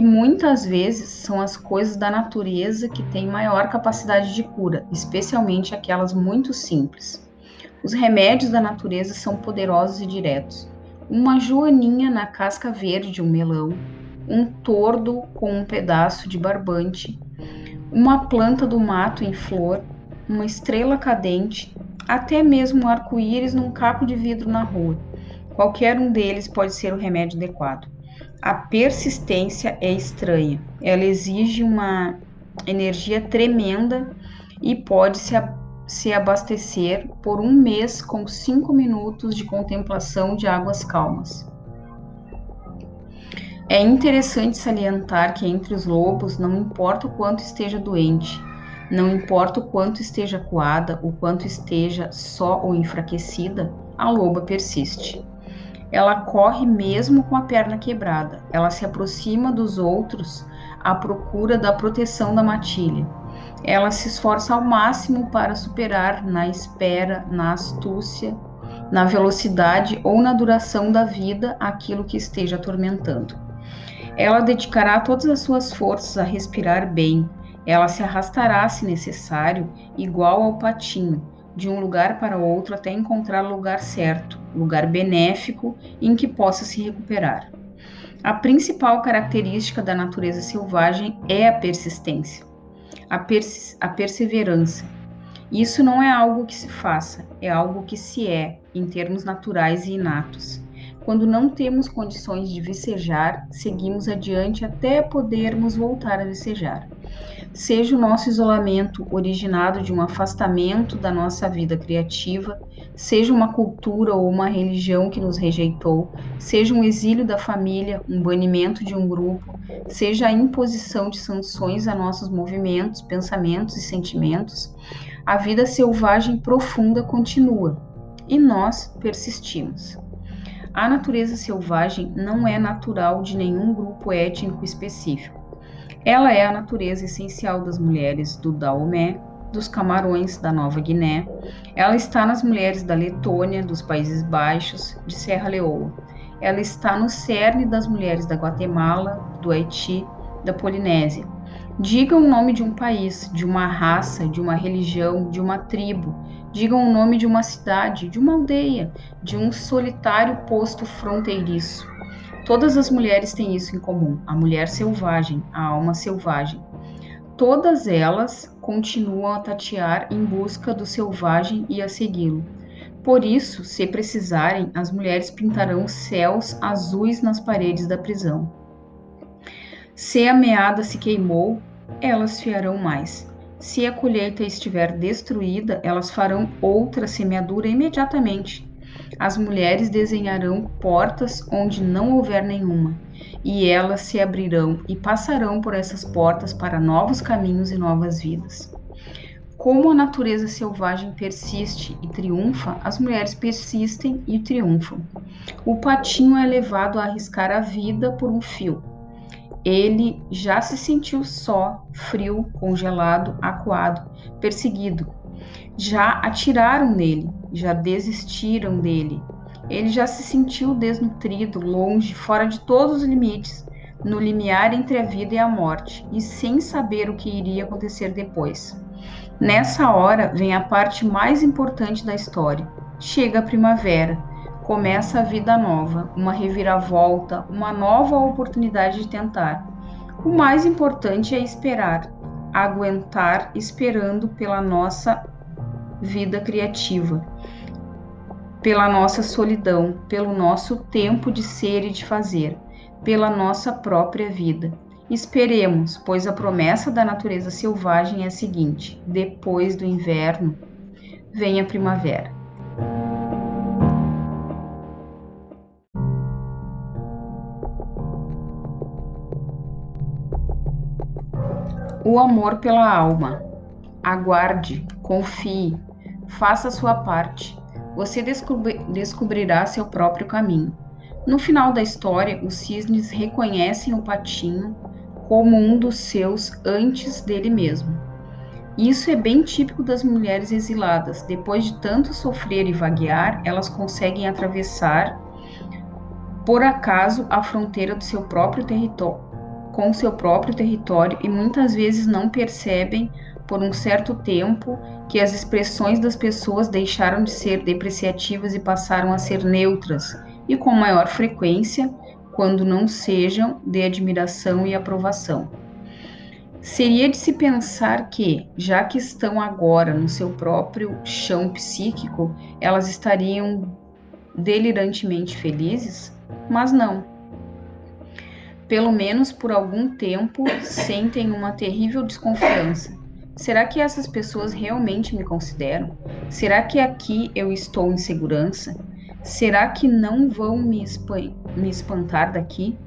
que muitas vezes são as coisas da natureza que têm maior capacidade de cura, especialmente aquelas muito simples. Os remédios da natureza são poderosos e diretos. Uma joaninha na casca verde de um melão, um tordo com um pedaço de barbante, uma planta do mato em flor, uma estrela cadente, até mesmo um arco-íris num caco de vidro na rua. Qualquer um deles pode ser o remédio adequado. A persistência é estranha. Ela exige uma energia tremenda e pode se, se abastecer por um mês com cinco minutos de contemplação de águas calmas. É interessante salientar que entre os lobos, não importa o quanto esteja doente, não importa o quanto esteja coada, o quanto esteja só ou enfraquecida, a loba persiste. Ela corre mesmo com a perna quebrada. Ela se aproxima dos outros à procura da proteção da matilha. Ela se esforça ao máximo para superar na espera, na astúcia, na velocidade ou na duração da vida aquilo que esteja atormentando. Ela dedicará todas as suas forças a respirar bem. Ela se arrastará, se necessário, igual ao patinho, de um lugar para outro até encontrar o lugar certo, lugar benéfico em que possa se recuperar. A principal característica da natureza selvagem é a persistência, a, pers a perseverança. Isso não é algo que se faça, é algo que se é, em termos naturais e inatos. Quando não temos condições de vicejar, seguimos adiante até podermos voltar a vicejar seja o nosso isolamento originado de um afastamento da nossa vida criativa, seja uma cultura ou uma religião que nos rejeitou, seja um exílio da família, um banimento de um grupo, seja a imposição de sanções a nossos movimentos, pensamentos e sentimentos, a vida selvagem profunda continua e nós persistimos. A natureza selvagem não é natural de nenhum grupo étnico específico. Ela é a natureza essencial das mulheres do Daomé, dos Camarões da Nova Guiné. Ela está nas mulheres da Letônia, dos Países Baixos, de Serra Leoa. Ela está no cerne das mulheres da Guatemala, do Haiti, da Polinésia. Diga o nome de um país, de uma raça, de uma religião, de uma tribo. Diga o nome de uma cidade, de uma aldeia, de um solitário posto fronteiriço. Todas as mulheres têm isso em comum: a mulher selvagem, a alma selvagem. Todas elas continuam a tatear em busca do selvagem e a segui-lo. Por isso, se precisarem, as mulheres pintarão céus azuis nas paredes da prisão. Se a meada se queimou, elas fiarão mais. Se a colheita estiver destruída, elas farão outra semeadura imediatamente. As mulheres desenharão portas onde não houver nenhuma, e elas se abrirão e passarão por essas portas para novos caminhos e novas vidas. Como a natureza selvagem persiste e triunfa, as mulheres persistem e triunfam. O patinho é levado a arriscar a vida por um fio. Ele já se sentiu só, frio, congelado, acuado, perseguido, Já atiraram nele, já desistiram dele. Ele já se sentiu desnutrido, longe, fora de todos os limites, no limiar entre a vida e a morte, e sem saber o que iria acontecer depois. Nessa hora vem a parte mais importante da história. Chega a primavera, começa a vida nova, uma reviravolta, uma nova oportunidade de tentar. O mais importante é esperar, aguentar esperando pela nossa vida criativa, pela nossa solidão, pelo nosso tempo de ser e de fazer, pela nossa própria vida. Esperemos, pois a promessa da natureza selvagem é a seguinte: depois do inverno vem a primavera. O amor pela alma. Aguarde, confie, faça sua parte. Você descobri descobrirá seu próprio caminho. No final da história, os cisnes reconhecem o patinho como um dos seus antes dele mesmo. Isso é bem típico das mulheres exiladas. Depois de tanto sofrer e vaguear, elas conseguem atravessar, por acaso, a fronteira do seu próprio território, com seu próprio território e muitas vezes não percebem por um certo tempo que as expressões das pessoas deixaram de ser depreciativas e passaram a ser neutras e com maior frequência quando não sejam de admiração e aprovação. Seria de se pensar que, já que estão agora no seu próprio chão psíquico, elas estariam delirantemente felizes? Mas não pelo menos por algum tempo, sentem uma terrível desconfiança. Será que essas pessoas realmente me consideram? Será que aqui eu estou em segurança? Será que não vão me, me espantar daqui?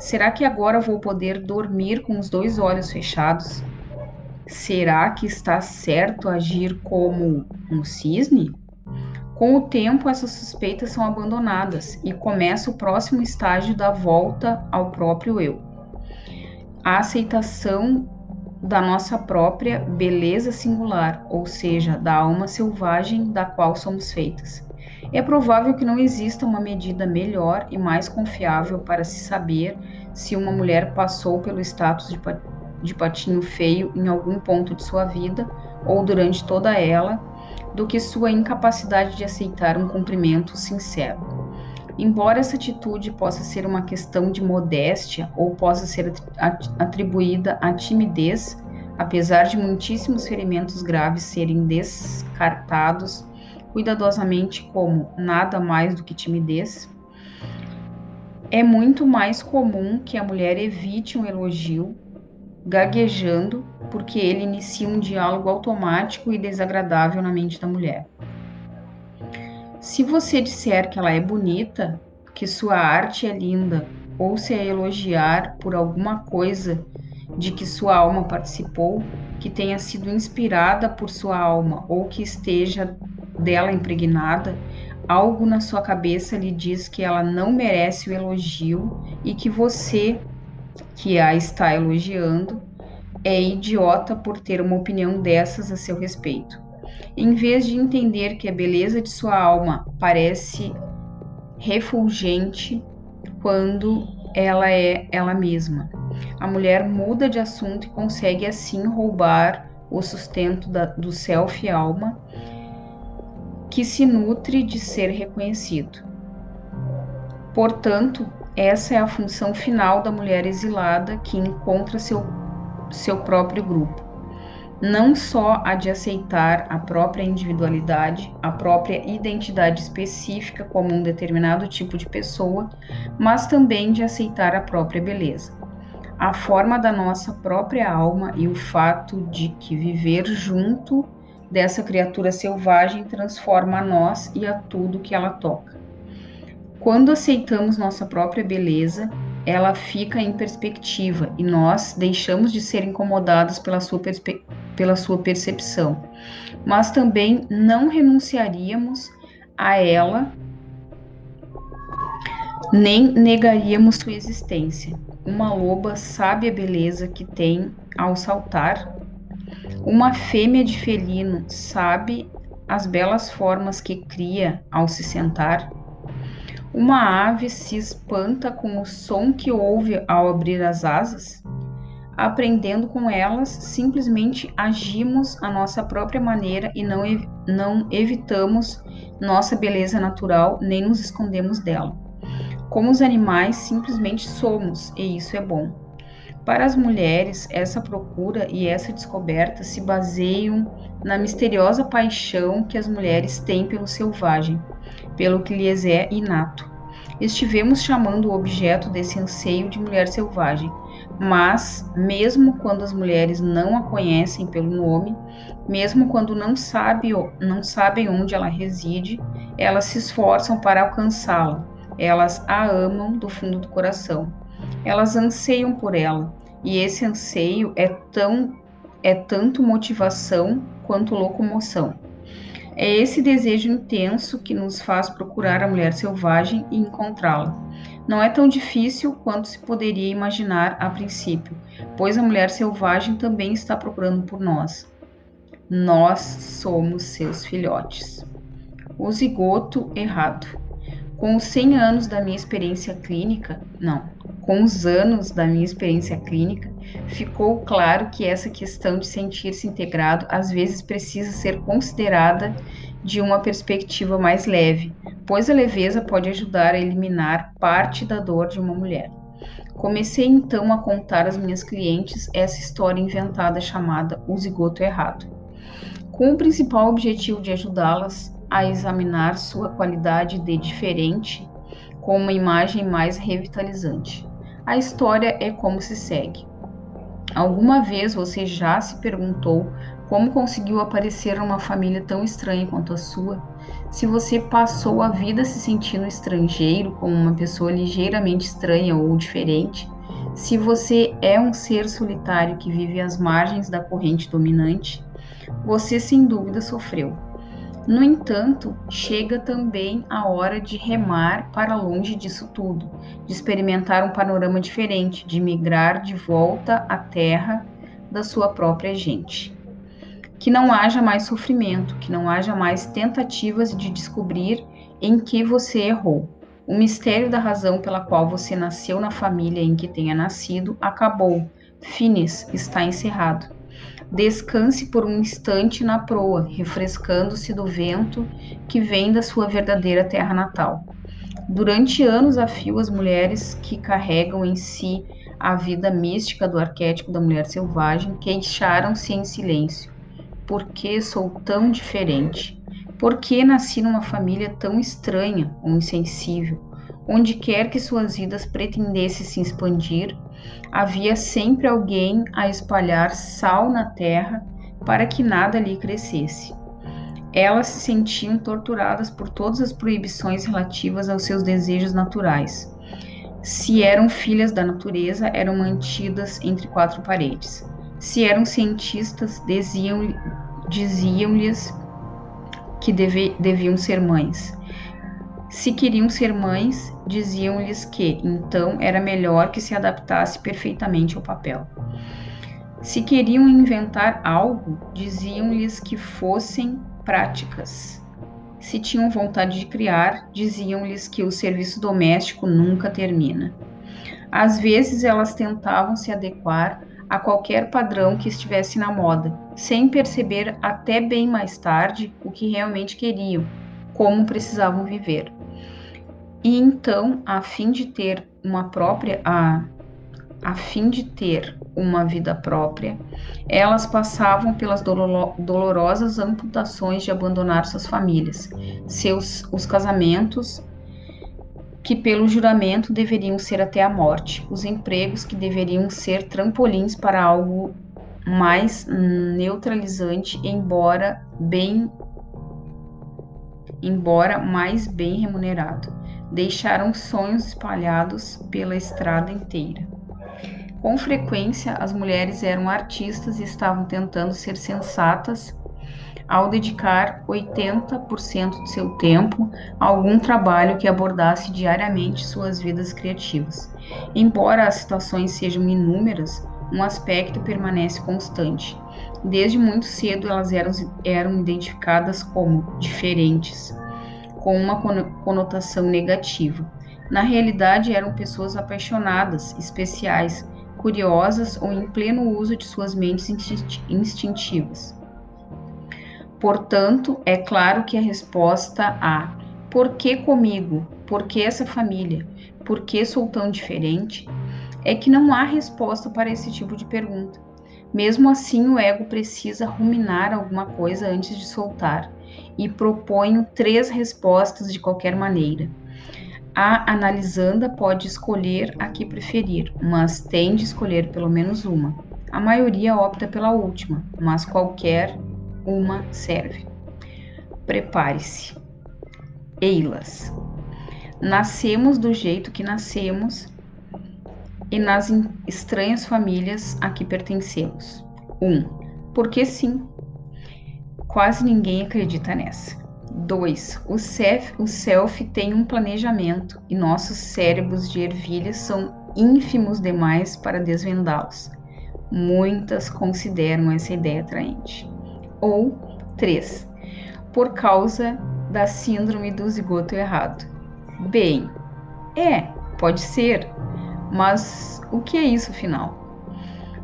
Será que agora vou poder dormir com os dois olhos fechados? Será que está certo agir como um cisne? Com o tempo, essas suspeitas são abandonadas e começa o próximo estágio da volta ao próprio eu. A aceitação da nossa própria beleza singular, ou seja, da alma selvagem da qual somos feitas. É provável que não exista uma medida melhor e mais confiável para se saber se uma mulher passou pelo status de, de patinho feio em algum ponto de sua vida ou durante toda ela do que sua incapacidade de aceitar um cumprimento sincero. Embora essa atitude possa ser uma questão de modéstia ou possa ser atribuída à timidez, apesar de muitíssimos ferimentos graves serem descartados cuidadosamente como nada mais do que timidez, é muito mais comum que a mulher evite um elogio gaguejando porque ele inicia um diálogo automático e desagradável na mente da mulher. Se você disser que ela é bonita, que sua arte é linda, ou se a elogiar por alguma coisa de que sua alma participou, que tenha sido inspirada por sua alma ou que esteja dela impregnada, algo na sua cabeça lhe diz que ela não merece o elogio e que você, que a está elogiando, é idiota por ter uma opinião dessas a seu respeito. Em vez de entender que a beleza de sua alma parece refulgente quando ela é ela mesma. A mulher muda de assunto e consegue assim roubar o sustento da, do self alma que se nutre de ser reconhecido. Portanto, essa é a função final da mulher exilada que encontra seu seu próprio grupo. Não só a de aceitar a própria individualidade, a própria identidade específica como um determinado tipo de pessoa, mas também de aceitar a própria beleza. A forma da nossa própria alma e o fato de que viver junto dessa criatura selvagem transforma a nós e a tudo que ela toca. Quando aceitamos nossa própria beleza, ela fica em perspectiva e nós deixamos de ser incomodados pela sua, pela sua percepção. Mas também não renunciaríamos a ela, nem negaríamos sua existência. Uma loba sabe a beleza que tem ao saltar Uma fêmea de felino sabe as belas formas que cria ao se sentar? Uma ave se espanta com o som que ouve ao abrir as asas? Aprendendo com elas, simplesmente agimos a nossa própria maneira e não, ev não evitamos nossa beleza natural nem nos escondemos dela. Como os animais, simplesmente somos, e isso é bom. Para as mulheres, essa procura e essa descoberta se baseiam na misteriosa paixão que as mulheres têm pelo selvagem, pelo que lhes é inato. Estivemos chamando o objeto desse anseio de mulher selvagem, mas, mesmo quando as mulheres não a conhecem pelo nome, mesmo quando não, sabe, não sabem onde ela reside, elas se esforçam para alcançá-la. Elas a amam do fundo do coração. Elas anseiam por ela, e esse anseio é tão é tanto motivação quanto locomoção. É esse desejo intenso que nos faz procurar a mulher selvagem e encontrá-la. Não é tão difícil quanto se poderia imaginar a princípio, pois a mulher selvagem também está procurando por nós. Nós somos seus filhotes. O zigoto errado. Com os 100 anos da minha experiência clínica, não, com os anos da minha experiência clínica, ficou claro que essa questão de sentir-se integrado às vezes precisa ser considerada de uma perspectiva mais leve, pois a leveza pode ajudar a eliminar parte da dor de uma mulher. Comecei então a contar às minhas clientes essa história inventada chamada O Zigoto Errado, com o principal objetivo de ajudá-las a examinar sua qualidade de diferente com uma imagem mais revitalizante. A história é como se segue. Alguma vez você já se perguntou como conseguiu aparecer numa família tão estranha quanto a sua? Se você passou a vida se sentindo estrangeiro, como uma pessoa ligeiramente estranha ou diferente? Se você é um ser solitário que vive às margens da corrente dominante? Você sem dúvida sofreu. No entanto, chega também a hora de remar para longe disso tudo, de experimentar um panorama diferente, de migrar de volta à terra da sua própria gente. Que não haja mais sofrimento, que não haja mais tentativas de descobrir em que você errou. O mistério da razão pela qual você nasceu na família em que tenha nascido acabou. Finis está encerrado. Descanse por um instante na proa, refrescando-se do vento que vem da sua verdadeira terra natal. Durante anos a fio, as mulheres que carregam em si a vida mística do arquétipo da mulher selvagem queixaram-se em silêncio. Por que sou tão diferente? Por que nasci numa família tão estranha ou insensível? Onde quer que suas vidas pretendessem se expandir, havia sempre alguém a espalhar sal na terra para que nada lhe crescesse. Elas se sentiam torturadas por todas as proibições relativas aos seus desejos naturais. Se eram filhas da natureza, eram mantidas entre quatro paredes. Se eram cientistas, diziam-lhes diziam que deve, deviam ser mães. Se queriam ser mães, diziam-lhes que então era melhor que se adaptasse perfeitamente ao papel. Se queriam inventar algo, diziam-lhes que fossem práticas. Se tinham vontade de criar, diziam-lhes que o serviço doméstico nunca termina. Às vezes elas tentavam se adequar a qualquer padrão que estivesse na moda, sem perceber até bem mais tarde o que realmente queriam, como precisavam viver. E então, a fim de ter uma própria a, a fim de ter uma vida própria, elas passavam pelas dolorosas amputações de abandonar suas famílias, seus os casamentos que pelo juramento deveriam ser até a morte, os empregos que deveriam ser trampolins para algo mais neutralizante, embora bem embora mais bem remunerado deixaram sonhos espalhados pela estrada inteira. Com frequência, as mulheres eram artistas e estavam tentando ser sensatas ao dedicar 80% de seu tempo a algum trabalho que abordasse diariamente suas vidas criativas. Embora as situações sejam inúmeras, um aspecto permanece constante. Desde muito cedo elas eram, eram identificadas como diferentes, com uma conotação negativa. Na realidade, eram pessoas apaixonadas, especiais, curiosas ou em pleno uso de suas mentes instintivas. Portanto, é claro que a resposta a por que comigo? Por que essa família? Por que sou tão diferente? É que não há resposta para esse tipo de pergunta. Mesmo assim, o ego precisa ruminar alguma coisa antes de soltar, e proponho três respostas de qualquer maneira. A analisanda pode escolher a que preferir, mas tem de escolher pelo menos uma. A maioria opta pela última, mas qualquer uma serve. Prepare-se. Eilas. Nascemos do jeito que nascemos e nas estranhas famílias a que pertencemos. 1. Um, porque sim. Quase ninguém acredita nessa. 2. O self, o self tem um planejamento e nossos cérebros de ervilha são ínfimos demais para desvendá-los. Muitas consideram essa ideia atraente. Ou 3. Por causa da síndrome do zigoto errado. Bem, é, pode ser, mas o que é isso afinal?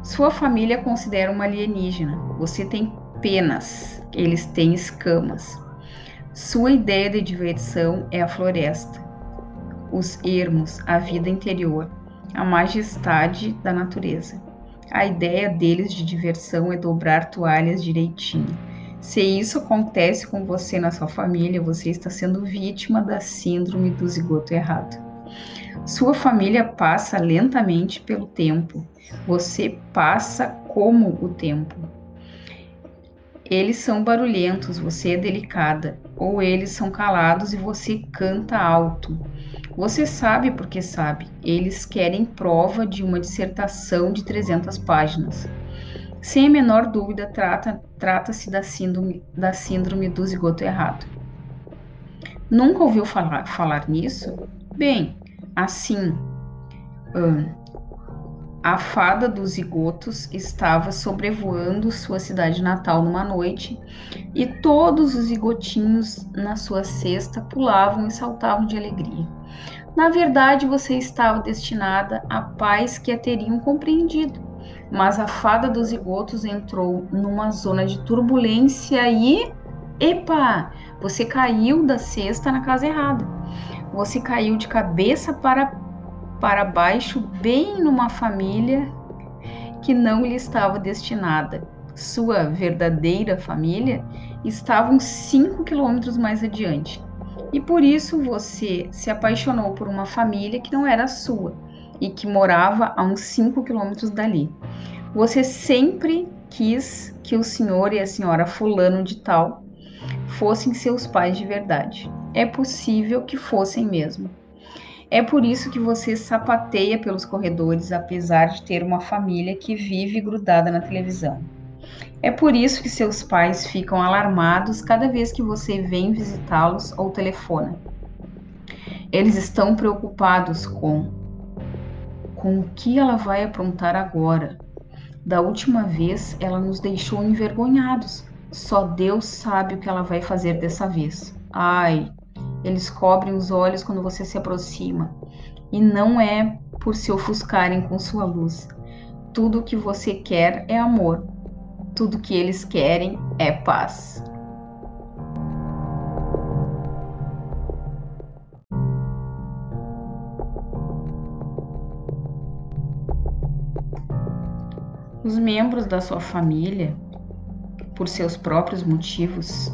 Sua família considera uma alienígena. Você tem penas, eles têm escamas. Sua ideia de diversão é a floresta, os ermos, a vida interior, a majestade da natureza. A ideia deles de diversão é dobrar toalhas direitinho. Se isso acontece com você na sua família, você está sendo vítima da síndrome do zigoto errado. Sua família passa lentamente pelo tempo. Você passa como o tempo. Eles são barulhentos, você é delicada. Ou eles são calados e você canta alto. Você sabe porque sabe. Eles querem prova de uma dissertação de 300 páginas. Sem a menor dúvida, trata-se trata da, síndrome, da síndrome do zigoto errado. Nunca ouviu falar, falar nisso? Bem, Assim, a fada dos zigotos estava sobrevoando sua cidade natal numa noite e todos os zigotinhos na sua cesta pulavam e saltavam de alegria. Na verdade, você estava destinada a pais que a teriam compreendido, mas a fada dos zigotos entrou numa zona de turbulência e. Epa! Você caiu da cesta na casa errada você caiu de cabeça para, para baixo, bem numa família que não lhe estava destinada. Sua verdadeira família estava uns 5 quilômetros mais adiante. E por isso você se apaixonou por uma família que não era sua e que morava a uns 5 quilômetros dali. Você sempre quis que o senhor e a senhora fulano de tal fossem seus pais de verdade é possível que fossem mesmo. É por isso que você sapateia pelos corredores, apesar de ter uma família que vive grudada na televisão. É por isso que seus pais ficam alarmados cada vez que você vem visitá-los ou telefona. Eles estão preocupados com com o que ela vai aprontar agora. Da última vez, ela nos deixou envergonhados. Só Deus sabe o que ela vai fazer dessa vez. Ai, eles cobrem os olhos quando você se aproxima, e não é por se ofuscarem com sua luz. Tudo o que você quer é amor. Tudo que eles querem é paz. Os membros da sua família, por seus próprios motivos,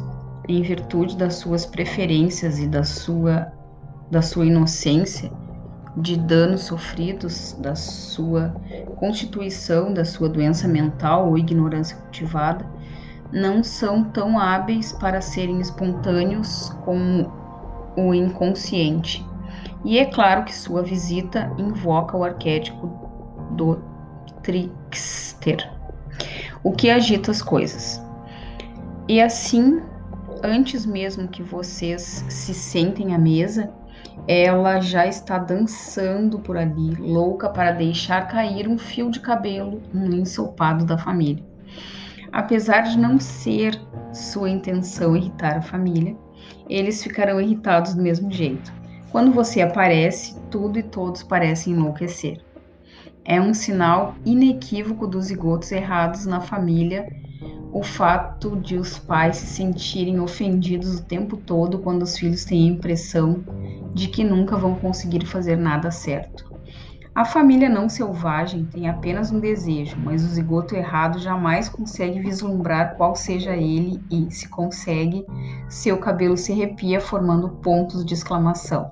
em virtude das suas preferências e da sua, da sua inocência, de danos sofridos, da sua constituição, da sua doença mental ou ignorância cultivada, não são tão hábeis para serem espontâneos como o inconsciente. E é claro que sua visita invoca o arquétipo do trickster, o que agita as coisas. E assim antes mesmo que vocês se sentem à mesa, ela já está dançando por ali, louca para deixar cair um fio de cabelo no ensopado da família. Apesar de não ser sua intenção irritar a família, eles ficarão irritados do mesmo jeito. Quando você aparece, tudo e todos parecem enlouquecer. É um sinal inequívoco dos zigotos errados na família o fato de os pais se sentirem ofendidos o tempo todo quando os filhos têm a impressão de que nunca vão conseguir fazer nada certo. A família não selvagem tem apenas um desejo, mas o zigoto errado jamais consegue vislumbrar qual seja ele e, se consegue, seu cabelo se arrepia formando pontos de exclamação.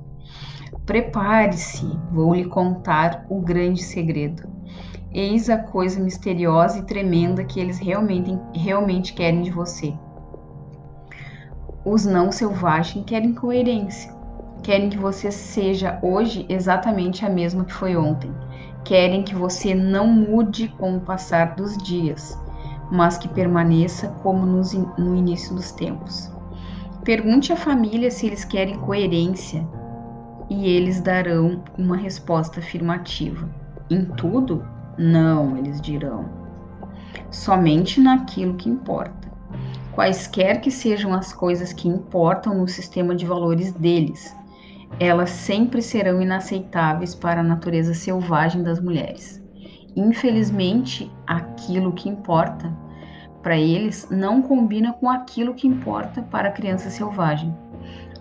Prepare-se, vou lhe contar o grande segredo. Eis a coisa misteriosa e tremenda que eles realmente, realmente querem de você. Os não selvagens querem coerência. Querem que você seja hoje exatamente a mesma que foi ontem. Querem que você não mude com o passar dos dias, mas que permaneça como nos, no início dos tempos. Pergunte à família se eles querem coerência e eles darão uma resposta afirmativa. Em tudo, não, eles dirão. Somente naquilo que importa. Quaisquer que sejam as coisas que importam no sistema de valores deles, elas sempre serão inaceitáveis para a natureza selvagem das mulheres. Infelizmente, aquilo que importa para eles não combina com aquilo que importa para a criança selvagem.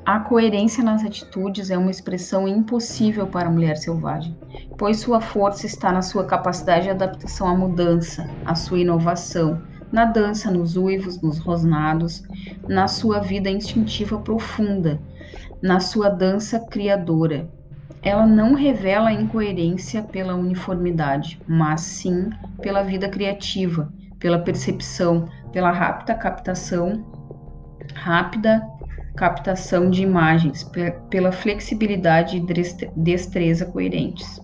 A coerência nas atitudes é uma expressão impossível para a mulher selvagem, pois sua força está na sua capacidade de adaptação à mudança, à sua inovação, na dança, nos uivos, nos rosnados, na sua vida instintiva profunda, na sua dança criadora. Ela não revela a incoerência pela uniformidade, mas sim pela vida criativa, pela percepção, pela rápida captação, rápida captação de imagens, pela flexibilidade e destreza coerentes.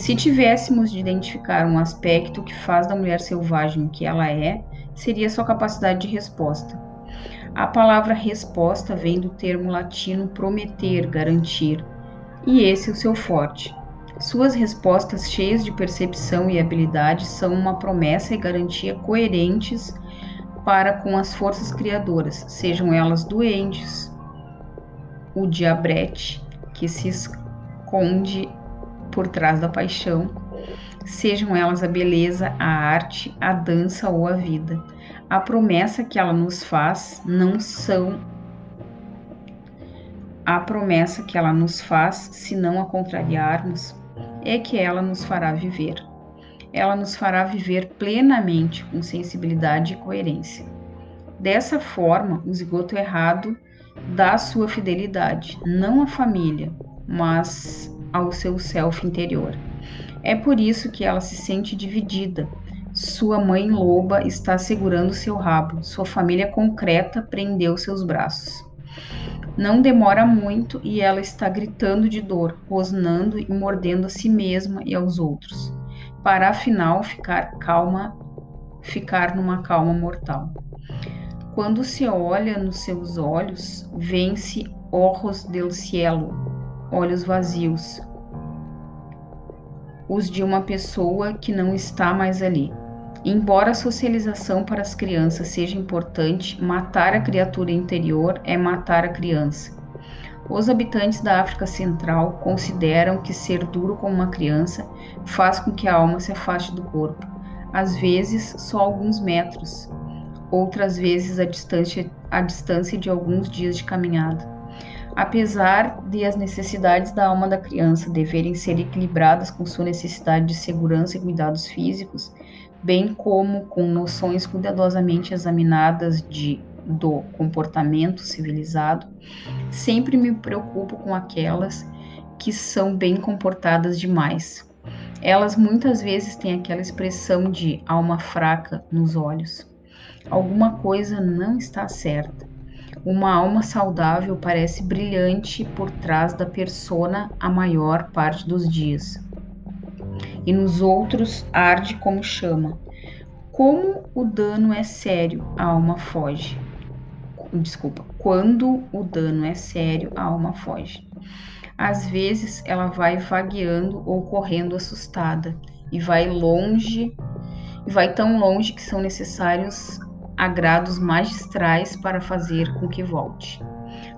Se tivéssemos de identificar um aspecto que faz da mulher selvagem o que ela é, seria sua capacidade de resposta. A palavra resposta vem do termo latino prometer, garantir, e esse é o seu forte. Suas respostas cheias de percepção e habilidade são uma promessa e garantia coerentes para com as forças criadoras, sejam elas doentes, o diabrete que se esconde por trás da paixão, sejam elas a beleza, a arte, a dança ou a vida. A promessa que ela nos faz não são a promessa que ela nos faz, se não a contrariarmos, é que ela nos fará viver ela nos fará viver plenamente com sensibilidade e coerência. Dessa forma, o zigoto errado dá sua fidelidade, não à família, mas ao seu self interior. É por isso que ela se sente dividida. Sua mãe loba está segurando seu rabo, sua família concreta prendeu seus braços. Não demora muito e ela está gritando de dor, rosnando e mordendo a si mesma e aos outros para afinal ficar calma, ficar numa calma mortal. Quando se olha nos seus olhos, vence ojos del cielo, olhos vazios, os de uma pessoa que não está mais ali. Embora a socialização para as crianças seja importante, matar a criatura interior é matar a criança. Os habitantes da África Central consideram que ser duro com uma criança faz com que a alma se afaste do corpo, às vezes só alguns metros, outras vezes a distância, a distância de alguns dias de caminhada. Apesar de as necessidades da alma da criança deverem ser equilibradas com sua necessidade de segurança e cuidados físicos, bem como com noções cuidadosamente examinadas de do comportamento civilizado, sempre me preocupo com aquelas que são bem comportadas demais. Elas muitas vezes têm aquela expressão de alma fraca nos olhos. Alguma coisa não está certa. Uma alma saudável parece brilhante por trás da persona a maior parte dos dias. E nos outros arde como chama. Como o dano é sério, a alma foge desculpa, quando o dano é sério, a alma foge. Às vezes ela vai vagueando ou correndo assustada e vai longe, e vai tão longe que são necessários agrados magistrais para fazer com que volte.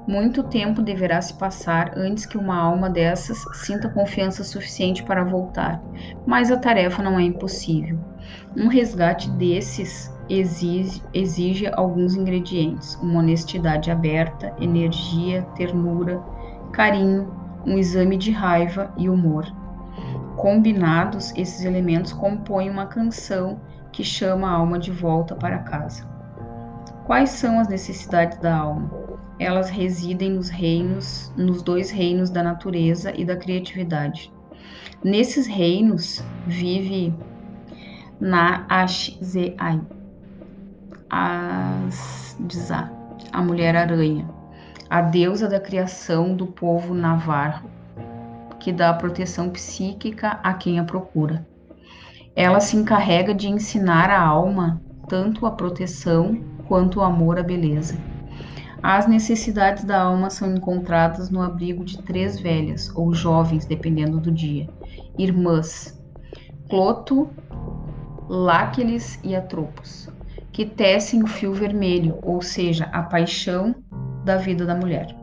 Muito tempo deverá se passar antes que uma alma dessas sinta confiança suficiente para voltar, mas a tarefa não é impossível. Um resgate desses exige, exige alguns ingredientes: uma honestidade aberta, energia, ternura, carinho, um exame de raiva e humor. Combinados, esses elementos compõem uma canção que chama a alma de volta para casa. Quais são as necessidades da alma? Elas residem nos reinos, nos dois reinos da natureza e da criatividade. Nesses reinos vive na Ashzai, a mulher aranha, a deusa da criação do povo navarro, que dá proteção psíquica a quem a procura. Ela se encarrega de ensinar a alma tanto a proteção quanto o amor à beleza. As necessidades da alma são encontradas no abrigo de três velhas, ou jovens, dependendo do dia, irmãs, Cloto, Láqueles e Atropos, que tecem o fio vermelho, ou seja, a paixão da vida da mulher.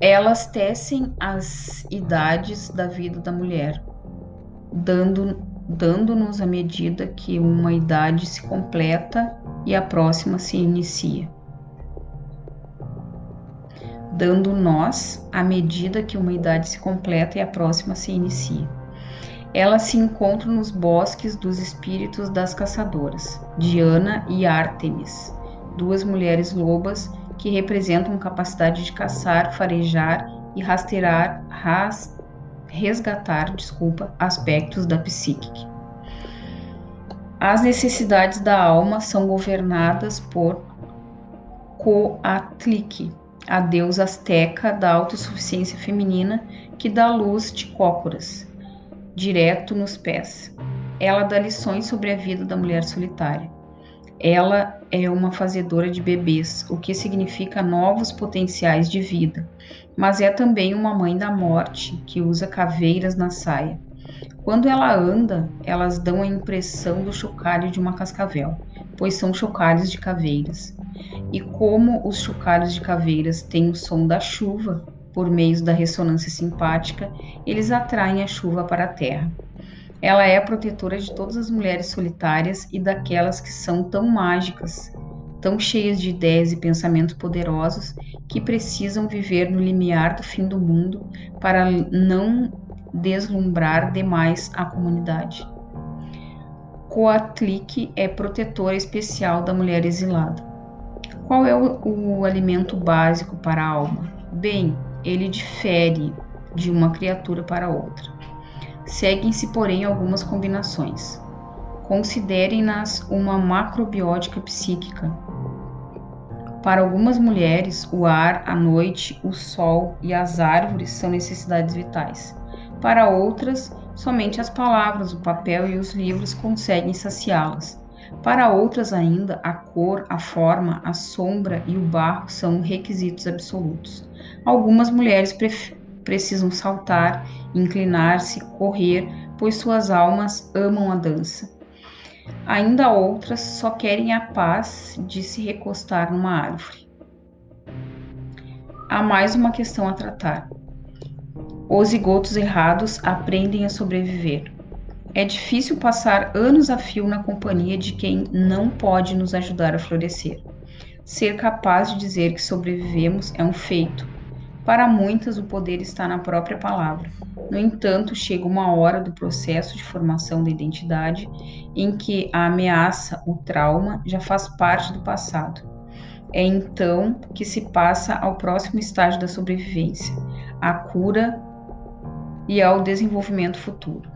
Elas tecem as idades da vida da mulher, dando dando-nos a medida que uma idade se completa e a próxima se inicia. Dando nós a medida que uma idade se completa e a próxima se inicia. Elas se encontram nos bosques dos espíritos das caçadoras, Diana e Ártemis, duas mulheres lobas que representam capacidade de caçar, farejar e rastrear, ras, resgatar, desculpa, aspectos da psique. As necessidades da alma são governadas por Coatlic, a deusa azteca da autossuficiência feminina que dá luz de cócoras, direto nos pés. Ela dá lições sobre a vida da mulher solitária. Ela é uma fazedora de bebês, o que significa novos potenciais de vida, mas é também uma mãe da morte que usa caveiras na saia. Quando ela anda, elas dão a impressão do chocalho de uma cascavel, pois são chocalhos de caveiras. E como os chocalhos de caveiras têm o som da chuva, por meio da ressonância simpática, eles atraem a chuva para a terra. Ela é protetora de todas as mulheres solitárias e daquelas que são tão mágicas, tão cheias de ideias e pensamentos poderosos que precisam viver no limiar do fim do mundo para não deslumbrar demais a comunidade. Coatlic é protetora especial da mulher exilada. Qual é o, o alimento básico para a alma? Bem, ele difere de uma criatura para outra. Seguem-se, porém, algumas combinações. Considerem-nas uma macrobiótica psíquica. Para algumas mulheres, o ar, a noite, o sol e as árvores são necessidades vitais. Para outras, somente as palavras, o papel e os livros conseguem saciá-las. Para outras ainda, a cor, a forma, a sombra e o barro são requisitos absolutos. Algumas mulheres precisam saltar, inclinar-se, correr, pois suas almas amam a dança. Ainda outras só querem a paz de se recostar numa árvore. Há mais uma questão a tratar. Os zigotos errados aprendem a sobreviver. É difícil passar anos a fio na companhia de quem não pode nos ajudar a florescer. Ser capaz de dizer que sobrevivemos é um feito, para muitas, o poder está na própria palavra. No entanto, chega uma hora do processo de formação da identidade em que a ameaça, o trauma, já faz parte do passado. É então que se passa ao próximo estágio da sobrevivência, a cura e ao desenvolvimento futuro.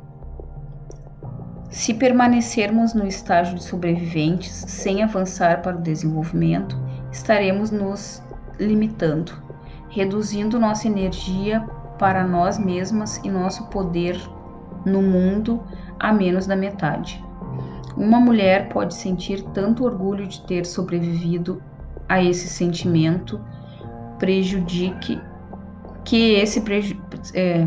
Se permanecermos no estágio de sobreviventes sem avançar para o desenvolvimento, estaremos nos limitando reduzindo nossa energia para nós mesmas e nosso poder no mundo a menos da metade. Uma mulher pode sentir tanto orgulho de ter sobrevivido a esse sentimento, prejudique que esse preju é,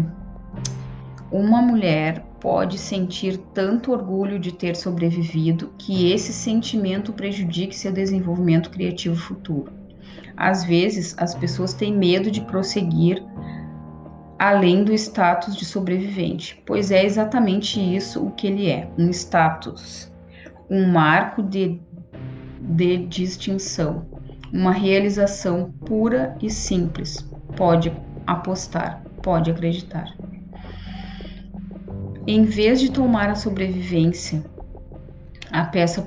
uma mulher pode sentir tanto orgulho de ter sobrevivido que esse sentimento prejudique seu desenvolvimento criativo futuro. Às vezes, as pessoas têm medo de prosseguir além do status de sobrevivente, pois é exatamente isso o que ele é: um status, um marco de, de distinção, uma realização pura e simples. Pode apostar, pode acreditar. Em vez de tomar a sobrevivência a peça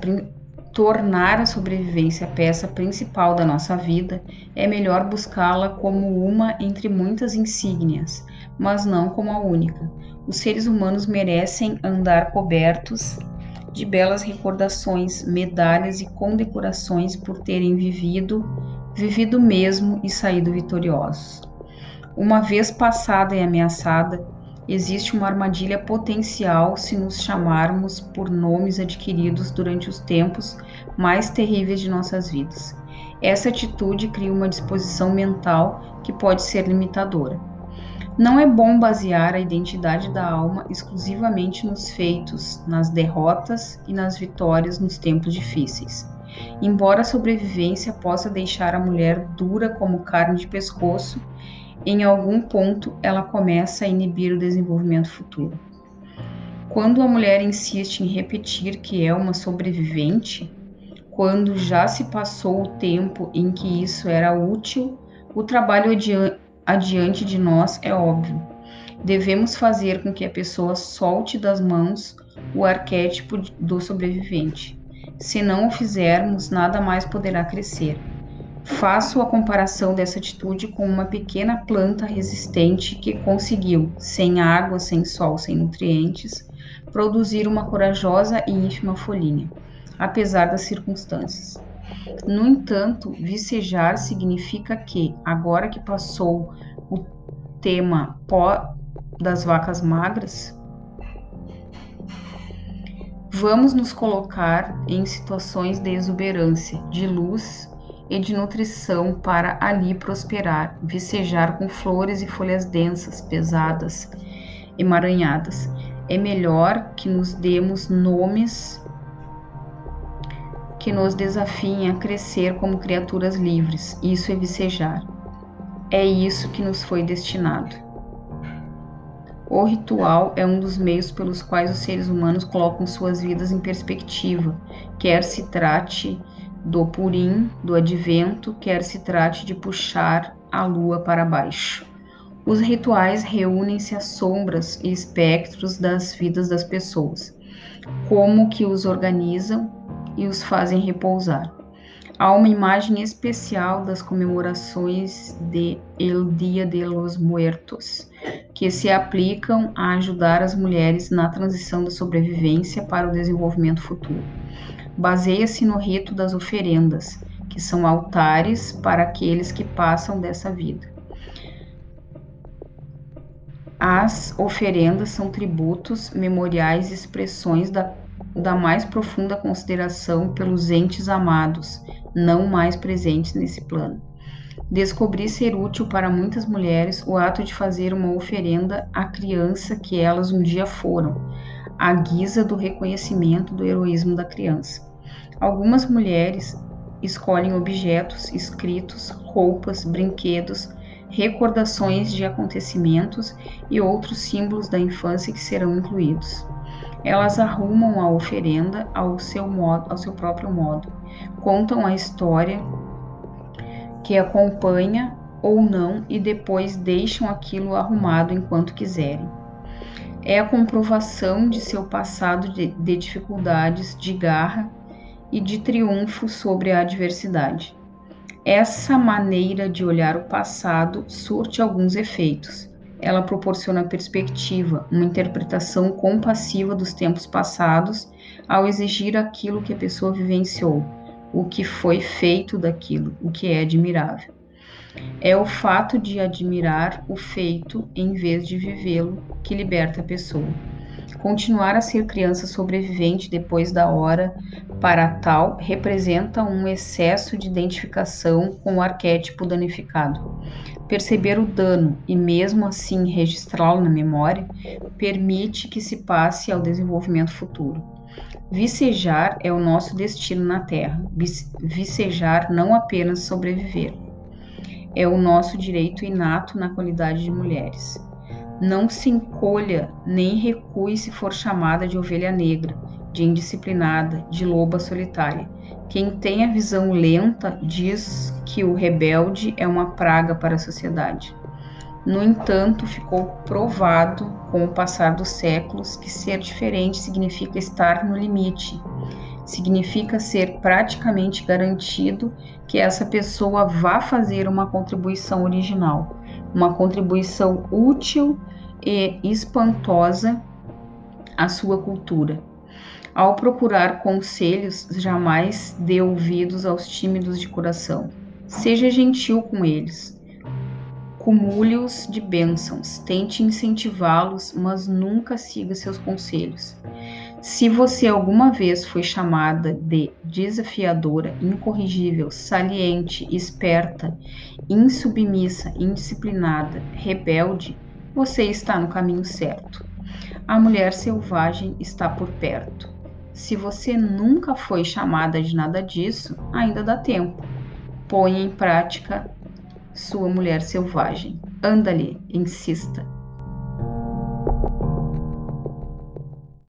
tornar a sobrevivência a peça principal da nossa vida, é melhor buscá-la como uma entre muitas insígnias, mas não como a única. Os seres humanos merecem andar cobertos de belas recordações, medalhas e condecorações por terem vivido, vivido mesmo e saído vitoriosos. Uma vez passada e ameaçada, existe uma armadilha potencial se nos chamarmos por nomes adquiridos durante os tempos mais terríveis de nossas vidas. Essa atitude cria uma disposição mental que pode ser limitadora. Não é bom basear a identidade da alma exclusivamente nos feitos, nas derrotas e nas vitórias nos tempos difíceis. Embora a sobrevivência possa deixar a mulher dura como carne de pescoço, em algum ponto ela começa a inibir o desenvolvimento futuro. Quando a mulher insiste em repetir que é uma sobrevivente, quando já se passou o tempo em que isso era útil, o trabalho adiante de nós é óbvio. Devemos fazer com que a pessoa solte das mãos o arquétipo do sobrevivente. Se não o fizermos, nada mais poderá crescer. Faço a comparação dessa atitude com uma pequena planta resistente que conseguiu, sem água, sem sol, sem nutrientes, produzir uma corajosa e ínfima folhinha, apesar das circunstâncias. No entanto, vicejar significa que, agora que passou o tema pó das vacas magras, vamos nos colocar em situações de exuberância, de luz e de nutrição para ali prosperar, vicejar com flores e folhas densas, pesadas, emaranhadas. É melhor que nos demos nomes que nos desafiem a crescer como criaturas livres. Isso é vicejar. É isso que nos foi destinado. O ritual é um dos meios pelos quais os seres humanos colocam suas vidas em perspectiva, quer se trate do Purim, do Advento, quer se trate de puxar a lua para baixo. Os rituais reúnem-se às sombras e espectros das vidas das pessoas, como que os organizam e os fazem repousar. Há uma imagem especial das comemorações de El Dia de los Muertos, que se aplicam a ajudar as mulheres na transição da sobrevivência para o desenvolvimento futuro baseia-se no rito das oferendas, que são altares para aqueles que passam dessa vida. As oferendas são tributos, memoriais e expressões da, da mais profunda consideração pelos entes amados, não mais presentes nesse plano. Descobri ser útil para muitas mulheres o ato de fazer uma oferenda à criança que elas um dia foram, à guisa do reconhecimento do heroísmo da criança. Algumas mulheres escolhem objetos escritos, roupas, brinquedos, recordações de acontecimentos e outros símbolos da infância que serão incluídos. Elas arrumam a oferenda ao seu modo, ao seu próprio modo, contam a história que acompanha ou não e depois deixam aquilo arrumado enquanto quiserem é a comprovação de seu passado de, de dificuldades, de garra e de triunfo sobre a adversidade. Essa maneira de olhar o passado surte alguns efeitos. Ela proporciona perspectiva, uma interpretação compassiva dos tempos passados ao exigir aquilo que a pessoa vivenciou, o que foi feito daquilo, o que é admirável. É o fato de admirar o feito em vez de vivê-lo que liberta a pessoa. Continuar a ser criança sobrevivente depois da hora para tal representa um excesso de identificação com o arquétipo danificado. Perceber o dano e, mesmo assim, registrá-lo na memória permite que se passe ao desenvolvimento futuro. Vicejar é o nosso destino na Terra. Vicejar não apenas sobreviver. É o nosso direito inato na qualidade de mulheres. Não se encolha nem recue se for chamada de ovelha negra, de indisciplinada, de loba solitária. Quem tem a visão lenta diz que o rebelde é uma praga para a sociedade. No entanto, ficou provado com o passar dos séculos que ser diferente significa estar no limite, significa ser praticamente garantido que essa pessoa vá fazer uma contribuição original, uma contribuição útil e espantosa à sua cultura. Ao procurar conselhos, jamais dê ouvidos aos tímidos de coração. Seja gentil com eles, Cumule-os de bênçãos, tente incentivá-los, mas nunca siga seus conselhos. Se você alguma vez foi chamada de desafiadora, incorrigível, saliente, esperta, insubmissa, indisciplinada, rebelde, você está no caminho certo. A mulher selvagem está por perto. Se você nunca foi chamada de nada disso, ainda dá tempo. Ponha em prática sua mulher selvagem. Anda-lhe, insista.